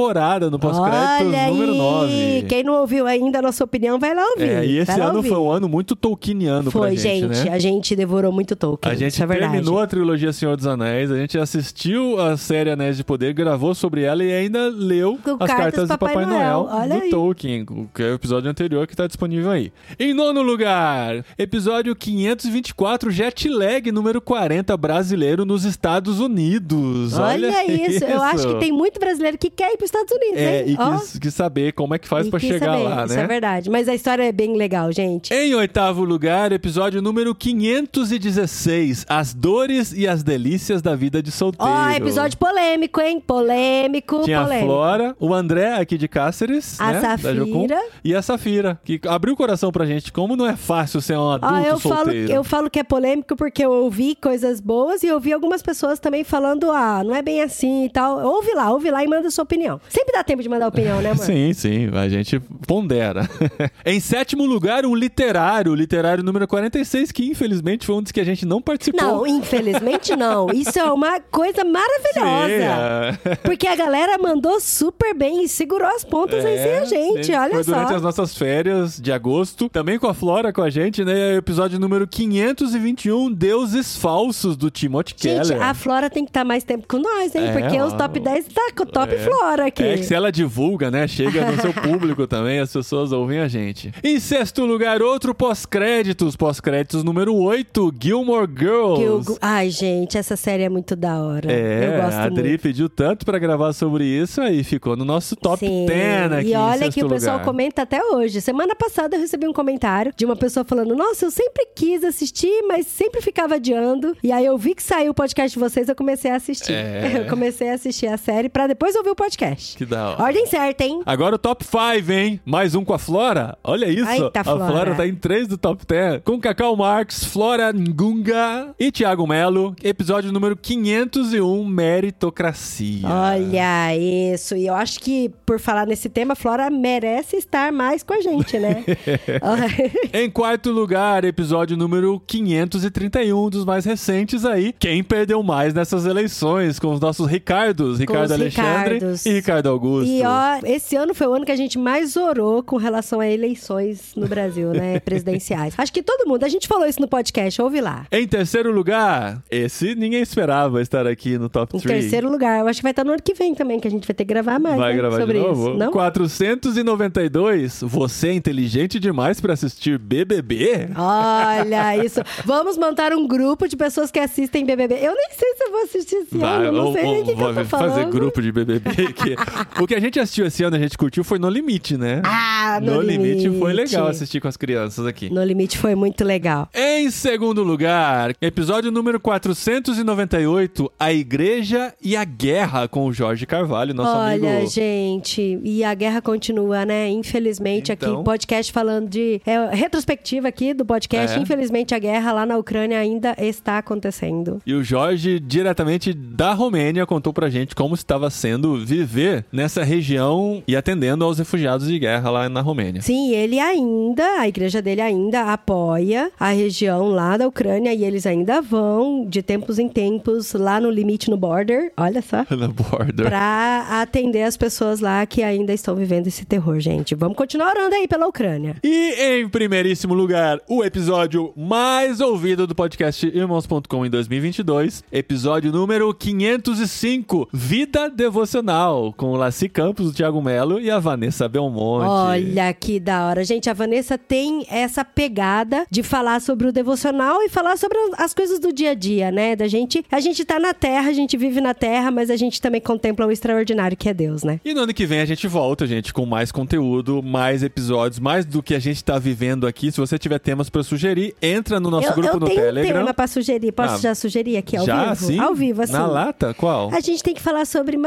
no pós-créditos número 9. Quem não ouviu ainda a nossa opinião, vai lá ouvir. É, e esse ano ouvir. foi um ano muito tolkieniano foi, pra gente, gente né? A gente devorou muito Tolkien. A gente é terminou a trilogia Senhor dos Anéis, a gente assistiu a série Anéis de Poder, gravou sobre ela e ainda leu Com as cartas do Papai, Noel, Olha do aí. Tolkien, que é o episódio anterior que tá disponível aí. Em nono lugar, episódio 524, Jet Lag número 40, brasileiro nos Estados Unidos. Olha, Olha isso. Eu acho que tem muito brasileiro que quer ir para os Estados Unidos, É, hein? e Ó, quis, quis saber como é que faz pra quis chegar saber. lá, Isso né? é verdade. Mas a história é bem legal, gente. Em oitavo lugar, episódio número 516, As Dores e as Delícias da Vida de Solteiro. Ó, episódio polêmico, hein? Polêmico, Tinha a polêmico. Flora, o André aqui de Cáceres, A né, Safira. Jocum, e a Safira, que abriu o coração pra gente. Como não é fácil ser um adulto Ó, eu falo, solteiro. eu falo que é polêmico porque eu ouvi coisas boas e ouvi algumas pessoas também falando, ah, não é bem assim e tal. Ouve lá, ouve lá e manda sua opinião. Sempre dá tempo de mandar opinião, né, amor? <laughs> Sim, sim, a gente pondera. <laughs> em sétimo lugar, um literário, o literário número 46, que infelizmente foi um dos que a gente não participou. Não, infelizmente não. Isso é uma coisa maravilhosa. Sim, é. Porque a galera mandou super bem e segurou as pontas aí sem a gente, sim. olha Foi só. durante as nossas férias de agosto, também com a Flora com a gente, né? Episódio número 521, Deuses Falsos, do Timothy Gente, Keller. a Flora tem que estar mais tempo com nós, hein? É, Porque ó. os top 10 tá com o top É. Aqui. É que se ela divulga, né? Chega no seu público <laughs> também, as pessoas ouvem a gente. Em sexto lugar, outro pós-créditos. Pós-créditos número 8, Gilmore Girls. Eu- Ai, gente, essa série é muito da hora. É, eu gosto a Adri muito. pediu tanto pra gravar sobre isso aí ficou no nosso top Sim. 10 aqui E olha que o pessoal lugar. comenta até hoje. Semana passada eu recebi um comentário de uma pessoa falando: Nossa, eu sempre quis assistir, mas sempre ficava adiando. E aí eu vi que saiu o podcast de vocês, eu comecei a assistir. É. <laughs> Eu comecei a assistir a série pra depois ouvir o podcast. Que da hora. Ordem certa, hein? Agora o top 5, hein? Mais um com a Flora. Olha isso. Eita, a Flora. Flora tá em 3 do top 10. Com Cacau Marx, Flora Ngunga e Thiago Melo. Episódio número 501, Meritocracia. Olha isso. E eu acho que, por falar nesse tema, a Flora merece estar mais com a gente, né? <laughs> Em quarto lugar, episódio número 531, dos mais recentes aí. Quem perdeu mais nessas eleições? Com os nossos Ricardos. Ricardo Alexandre Ricardos. e Ricardo Augusto. E ó, esse ano foi o ano que a gente mais orou com relação a eleições no Brasil, né? <laughs> Presidenciais. Acho que todo mundo, a gente falou isso no podcast, ouve lá. Em terceiro lugar, esse ninguém esperava estar aqui no top Em 3. terceiro lugar, eu acho que vai estar no ano que vem também, que a gente vai ter que gravar mais. Vai né, gravar sobre de novo? isso. Não? 492. Você é inteligente demais pra assistir BBB? Olha <laughs> isso. Vamos montar um grupo de pessoas que assistem BBB. Eu nem sei se eu vou assistir esse ano, eu não ou- sei nem o que, que eu vai tô fazer falando. grupo de BBB. <laughs> que- o que a gente assistiu esse ano, a gente curtiu, foi No Limite, né? Ah, no, limite. foi legal assistir com as crianças aqui. No Limite foi muito legal. Em segundo lugar, episódio número 498, A Igreja e a Guerra, com o Jorge Carvalho, nosso Olha, amigo. gente, e a guerra continua, né? Infelizmente, Então. aqui, podcast falando de. É, retrospectiva aqui do podcast. É. Infelizmente, a guerra lá na Ucrânia ainda está acontecendo. E o Jorge, diretamente da Romênia, contou pra gente como estava sendo viver nessa região e atendendo aos refugiados de guerra lá na Romênia. Sim, ele ainda, a igreja dele ainda apoia a região lá da Ucrânia e eles ainda vão, de tempos em tempos, lá no limite no border, olha só. <laughs> Na border. Pra atender as pessoas lá que ainda estão vivendo esse terror, gente. Vamos continuar orando aí pela Ucrânia. E em primeiríssimo lugar, o episódio mais ouvido do podcast Irmãos.com em 2022, episódio número 505, Vida Devocional, com o Laci Campos, o Thiago Melo e a Vanessa Belmonte. Olha que da hora. Gente, a Vanessa tem essa pegada de falar sobre o devocional e falar sobre as coisas do dia a dia, né? Da gente, a gente tá na terra, a gente vive na terra, mas a gente também contempla o extraordinário que é Deus, né? E no ano que vem a gente volta, gente, com mais conteúdo, mais episódios, mais do que a gente tá vivendo aqui. Se você tiver temas para sugerir, entra no nosso eu, grupo eu no tenho Telegram. um tema pra sugerir. Posso Ah, já sugerir aqui ao Já, vivo? sim? Ao vivo, assim. Na lata? Qual? A gente tem que falar sobre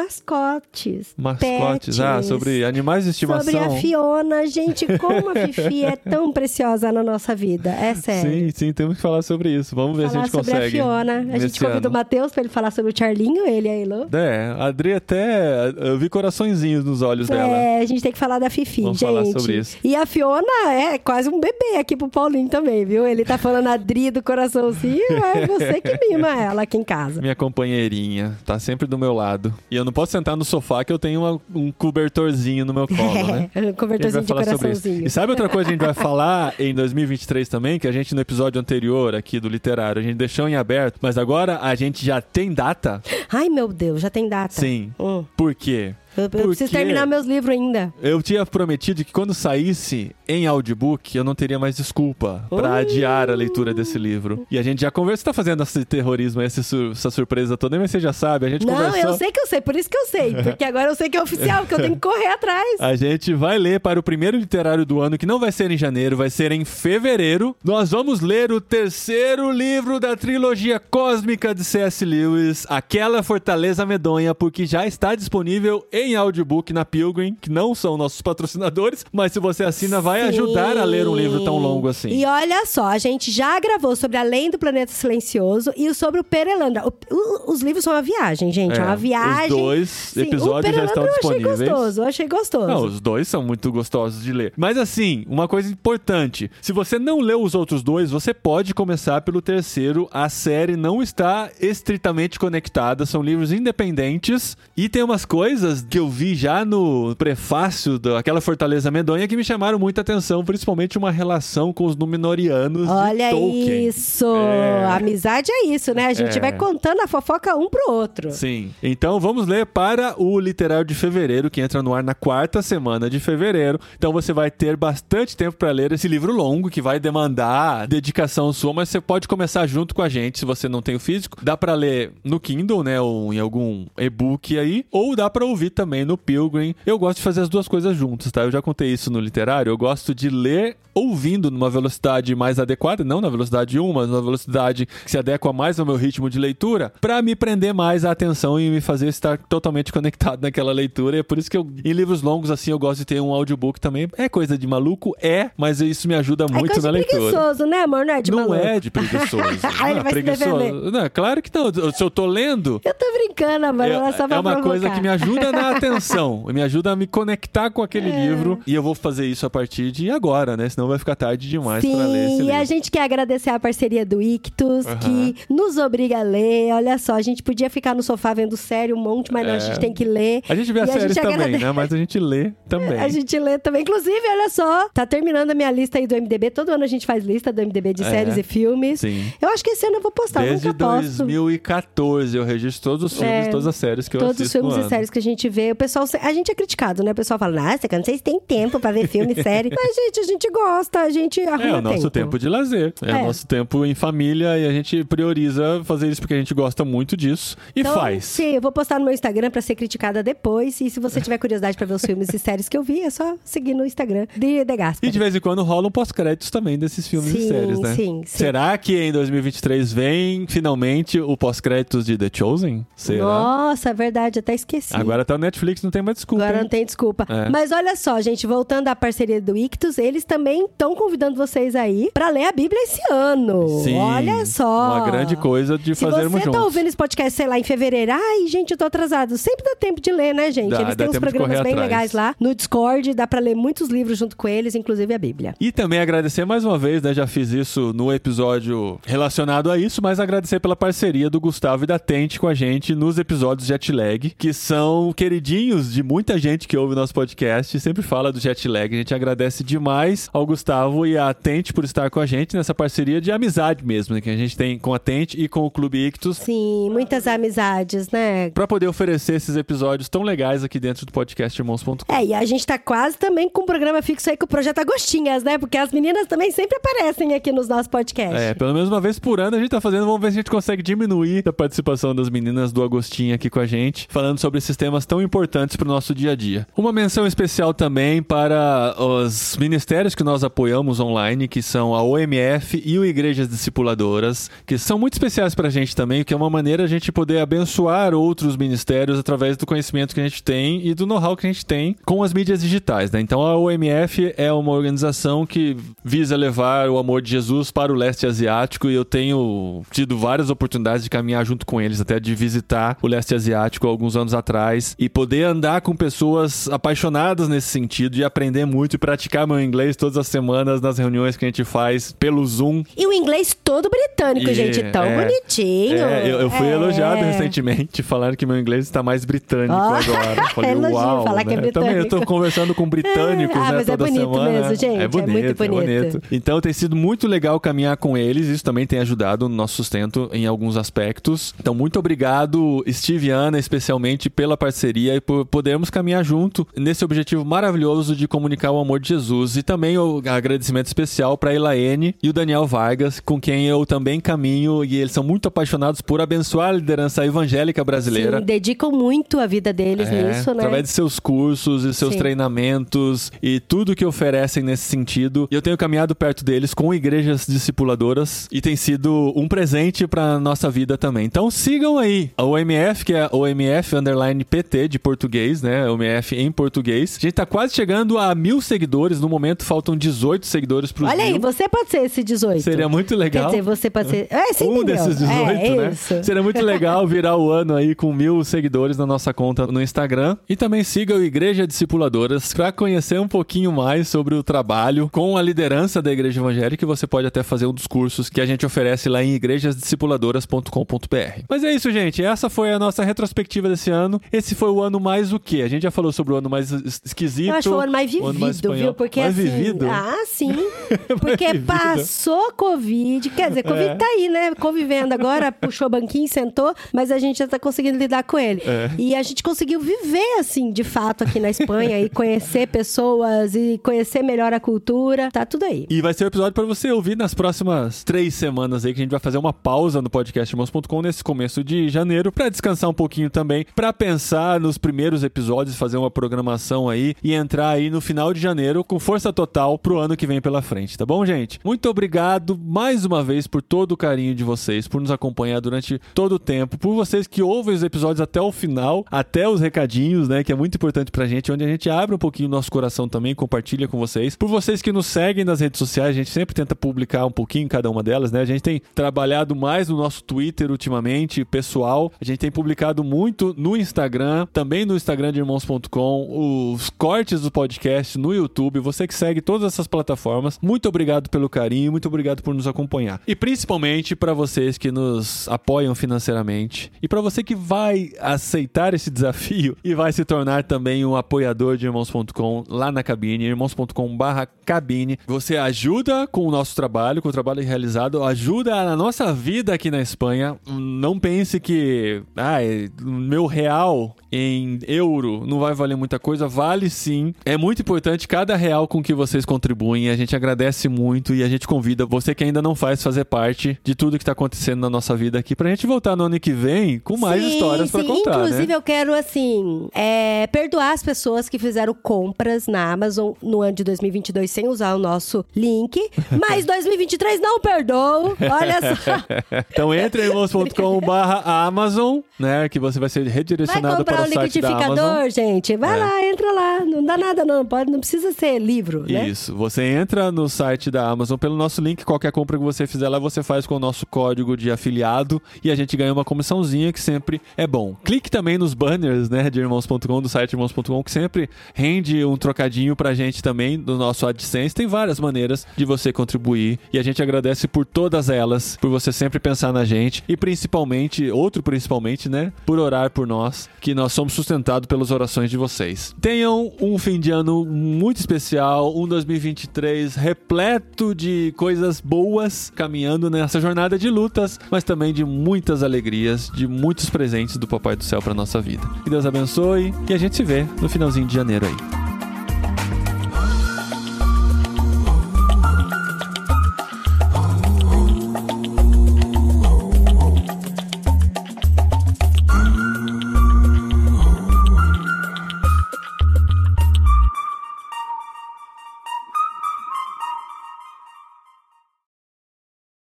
mascotes. Mascotes. Ah, pets, sobre animais de estimação. Sobre a Fiona. Gente, como a Fifi é tão preciosa na nossa vida. É sério. Sim, sim, temos que falar sobre isso. Vamos ver se a falar gente sobre consegue. a Fiona. A gente convida ano. o Matheus pra ele falar sobre o Charlinho, ele e a Elo. É, a Adri até. Eu vi coraçõezinhos nos olhos dela. É, a gente tem que falar da Fifi, Vamos gente. falar sobre isso. E a Fiona é quase um bebê aqui pro Paulinho também, viu? Ele tá falando a Dri do coraçãozinho, é você que mima ela aqui em casa. Minha companheirinha, tá sempre do meu lado. E eu não posso sentar no sofá que eu tenho uma- um cobertorzinho no meu colo, né? É, A gente cobertorzinho vai de falar sobre isso. coraçãozinho. E sabe outra coisa que a gente vai <laughs> falar em 2023 também? Que a gente no episódio anterior aqui do Literário, a gente deixou em aberto, mas agora a gente já tem data? Ai, meu Deus, já tem data. Sim. Hum. Por quê? Eu, eu preciso terminar meus livros ainda. Eu tinha prometido que quando saísse em audiobook, eu não teria mais desculpa pra Ui. adiar a leitura desse livro. E a gente já conversou, tá fazendo esse terrorismo, esse sur- essa surpresa toda, mas você já sabe, a gente Não, conversou. eu sei que eu sei, por isso que eu sei. Porque agora eu sei que é oficial, que eu tenho que correr atrás. <laughs> A gente vai ler para o primeiro literário do ano, que não vai ser em janeiro, vai ser em fevereiro. Nós vamos ler o terceiro livro da trilogia cósmica de C.S. Lewis, Aquela Fortaleza Medonha, porque já está disponível em audiobook na Pilgrim, que não são nossos patrocinadores, mas se você assina, vai Sim. ajudar a ler um livro tão longo assim. E olha só, a gente já gravou sobre Além do Planeta Silencioso e sobre o Perelandra. O- o- os livros são uma viagem, gente. É, É, uma os viagem. dois Sim, episódios já estão Eu disponíveis. achei gostoso, eu achei gostoso. Não, os dois são muito gostosos de ler. Mas assim, uma coisa importante: se você não leu os outros dois, você pode começar pelo terceiro. A série não está estritamente conectada, são livros independentes. E tem umas coisas que eu vi já no prefácio daquela Fortaleza Medonha que me chamaram muita atenção, principalmente uma relação com os Númenóreanos Olha isso! É. Amizade é isso, né? A gente É. vai contando a fofoca um pro outro. Sim. Então vamos ler para o literário de fevereiro, que entra no ar na quarta semana de fevereiro. Então você vai ter bastante tempo para ler esse livro longo, que vai demandar dedicação sua, mas você pode começar junto com a gente, se você não tem o físico. Dá para ler no Kindle, né, ou em algum e-book aí, ou dá para ouvir também no Pilgrim. Eu gosto de fazer as duas coisas juntas, tá? Eu já contei isso no literário. Eu gosto de ler ouvindo numa velocidade mais adequada, não na velocidade 1, mas numa velocidade que se adequa mais ao meu ritmo de leitura, pra me prender mais a atenção e me fazer estar totalmente conectado <laughs> naquela leitura. E é por isso que eu, em livros longos assim, eu gosto de ter um audiobook também. É coisa de maluco? É, mas isso me ajuda É muito coisa na leitura. preguiçoso, né, amor? Não é de Não maluco. é de preguiçoso. <laughs> Ah, ele não, vai defender. Não, claro que não. Se eu tô lendo, Eu tô brincando, amor. é, é uma coisa provocar. que me ajuda na <laughs> atenção, me ajuda a me conectar com aquele É. livro e eu vou fazer isso a partir de agora, né? Senão vai ficar tarde demais pra ler esse Sim, e livro. a gente quer agradecer a parceria do Ictus, Aham. que nos obriga a ler. Olha só, a gente podia ficar no sofá vendo série um monte, mas não, a É. gente tem que ler. A gente vê E as a séries também, agrade- né? Mas a gente lê <laughs> também. A gente lê também. Inclusive, olha só, tá terminando a minha lista aí do MDB. Todo ano a gente faz lista do MDB de É. séries e filmes. Sim. Eu acho que esse ano eu vou postar, Desde nunca posto. 2014 eu registro todos os filmes, É, todas as séries que eu Todos os assisto filmes e séries que a gente vê, o pessoal. A gente é criticado, né? O pessoal fala, nossa, que não sei se tem tempo pra ver filme e <laughs> série. Mas, gente, a gente gosta, a gente arruma É o nosso tempo de lazer. É, É. o nosso tempo em família e a gente prioriza fazer isso porque a gente gosta muito disso e Então, faz. Sim, eu vou postar no meu Instagram pra ser criticada depois. E se você tiver curiosidade pra ver os filmes e séries que eu vi, é só seguir no Instagram de The Gaspar. E de vez em quando rolam pós-créditos também desses filmes Sim, e séries, né? sim, sim. Será que em 2023 vem finalmente o pós-créditos de The Chosen? Será? Nossa, é verdade, até esqueci. Agora tá o Netflix, não tem mais desculpa. Agora não tem desculpa. É. Mas olha só, gente, voltando à parceria do Ictus, eles também estão convidando vocês aí pra ler a Bíblia esse ano. Sim, olha só. Uma grande coisa de Se fazermos você tá juntos. ouvindo esse podcast, sei lá, em fevereiro, ai, gente, eu tô atrasado. Sempre dá tempo de ler, né, gente? Dá, eles têm uns programas bem atrás. legais lá no Discord, dá pra ler muitos livros junto com eles, inclusive a Bíblia. E também agradecer mais uma vez, né? Já fiz isso no episódio relacionado a isso, mas agradecer pela parceria do Gustavo e da Tente com a gente nos episódios Jetlag, que são ouvidinhos de muita gente que ouve o nosso podcast sempre fala do jet lag. A gente agradece demais ao Gustavo e à Tente por estar com a gente nessa parceria de amizade mesmo, né, que a gente tem com a Tente e com o Clube Ictus. Sim, muitas amizades, né? Pra poder oferecer esses episódios tão legais aqui dentro do podcast irmãos.com. É, e a gente tá quase também com um programa fixo aí com o Projeto Agostinhas, né? Porque as meninas também sempre aparecem aqui nos nossos podcasts. É, pelo menos uma vez por ano a gente tá fazendo, vamos ver se a gente consegue diminuir a participação das meninas do Agostinho aqui com a gente, falando sobre esses temas tão importantes pro nosso dia a dia. Uma menção especial também para os ministérios que nós apoiamos online, que são a OMF e o Igrejas Discipuladoras, que são muito especiais pra gente também, que é uma maneira a gente poder abençoar outros ministérios através do conhecimento que a gente tem e do know-how que a gente tem com as mídias digitais, né? Então a OMF é uma organização que visa levar o amor de Jesus para o leste asiático e eu tenho tido várias oportunidades de caminhar junto com eles, até de visitar o leste asiático alguns anos atrás e poder andar com pessoas apaixonadas nesse sentido e aprender muito e praticar meu inglês todas as semanas nas reuniões que a gente faz pelo Zoom. E o inglês todo britânico, E, gente, tão é, bonitinho. É, eu, eu fui É. elogiado recentemente, falando que meu inglês está mais britânico Ó, agora. Eu Falei, elogio, uau, falar que é né? Também eu tô britânico. conversando com britânicos, É, ah, né, mas é toda bonito semana. mesmo, gente, É é bonito, muito bonito. Então tem sido muito legal caminhar com eles, isso também tem ajudado no nosso sustento em alguns aspectos. Então muito obrigado, Steve e Ana, especialmente pela parceria e por podermos caminhar junto nesse objetivo maravilhoso de comunicar o amor de Jesus. E também o agradecimento especial para Elaine e o Daniel Vargas, com quem eu também caminho e eles são muito apaixonados por abençoar a liderança evangélica brasileira. Sim, dedicam muito a vida deles É, nisso, né? Através de seus cursos e seus Sim. treinamentos e tudo que oferecem nesse sentido. E eu tenho caminhado perto deles com igrejas discipuladoras e tem sido um presente pra nossa vida também. Então sigam aí a OMF, que é a OMF underline PT de português, né? OMF em português. A gente tá quase chegando a mil seguidores. No momento faltam 18 seguidores pros Olha aí, mil. você pode ser esse 18. Seria muito legal. Quer dizer, você pode ser. É, você um entendeu. desses 18, é, né? Isso. Seria muito legal virar o ano aí com mil seguidores na nossa conta no Instagram. E também siga o Igreja Discipuladoras para conhecer um pouquinho mais sobre o trabalho com a liderança da Igreja Evangélica. Você pode até fazer um dos cursos que a gente oferece lá em igrejasdiscipuladoras.com.br. Mas é isso, gente. Essa foi a nossa retrospectiva desse ano. Esse foi o ano mais o quê? A gente já falou sobre o ano mais es- esquisito. Eu acho que foi o ano mais vivido, espanhol. viu? Porque mais assim. vivido? Ah, sim. <laughs> Porque vivido. passou Covid. Quer dizer, Covid É. tá aí, né? Convivendo agora, <laughs> puxou banquinho, sentou, mas a gente já tá conseguindo lidar com ele. É. E a gente conseguiu viver, assim, de fato, aqui na Espanha e conhecer pessoas e conhecer melhor a cultura. Tá tudo aí. E vai ser o episódio para você ouvir nas próximas três semanas aí, que a gente vai fazer uma pausa no podcast irmãos.com nesse começo de janeiro, para descansar um pouquinho também, para pensar primeiros episódios, fazer uma programação aí e entrar aí no final de janeiro com força total pro ano que vem pela frente, tá bom, gente? Muito obrigado mais uma vez por todo o carinho de vocês, por nos acompanhar durante todo o tempo, por vocês que ouvem os episódios até o final, até os recadinhos, né, que é muito importante pra gente, onde a gente abre um pouquinho nosso coração também, compartilha com vocês. Por vocês que nos seguem nas redes sociais, a gente sempre tenta publicar um pouquinho em cada uma delas, né? A gente tem trabalhado mais no nosso Twitter ultimamente, pessoal. A gente tem publicado muito no Instagram, também no Instagram de irmãos.com, os cortes do podcast no YouTube. Você que segue todas essas plataformas, muito obrigado pelo carinho, muito obrigado por nos acompanhar. E principalmente para vocês que nos apoiam financeiramente e para você que vai aceitar esse <laughs> desafio e vai se tornar também um apoiador de irmãos.com lá na cabine, irmãos.com/cabine. Você ajuda com o nosso trabalho, com o trabalho realizado, ajuda na nossa vida aqui na Espanha. Não pense que, ah, é, meu real em euro não vai valer muita coisa, vale sim. É muito importante cada real com que vocês contribuem. A gente agradece muito e a gente convida você que ainda não faz fazer parte de tudo que tá acontecendo na nossa vida aqui pra gente voltar no ano que vem com mais Sim, histórias pra sim. contar, Inclusive, né? eu quero, assim, é, perdoar as pessoas que fizeram compras na Amazon no ano de 2022 sem usar o nosso link. <laughs> Mas 2023 não perdoo. Olha só. <laughs> então entre em <laughs> barra Amazon, né? Que você vai ser Vai redirecionado comprar para o liquidificador, gente. Vai É. lá, entra lá. Não dá nada, não. Pode, não precisa ser livro, né? Isso, você entra no site da Amazon pelo nosso link, qualquer compra que você fizer lá, você faz com o nosso código de afiliado e a gente ganha uma comissãozinha que sempre é bom. Clique também nos banners, né, de irmãos.com, do site irmãos.com, que sempre rende um trocadinho pra gente também do nosso AdSense. Tem várias maneiras de você contribuir e a gente agradece por todas elas, por você sempre pensar na gente e principalmente, outro principalmente, né, por orar por nós, que nós somos somos sustentados pelas orações de vocês. Tenham um fim de ano muito especial, um 2023 repleto de coisas boas, caminhando nessa jornada de lutas, mas também de muitas alegrias, de muitos presentes do Papai do Céu para nossa vida. Que Deus abençoe e a gente se vê no finalzinho de janeiro aí.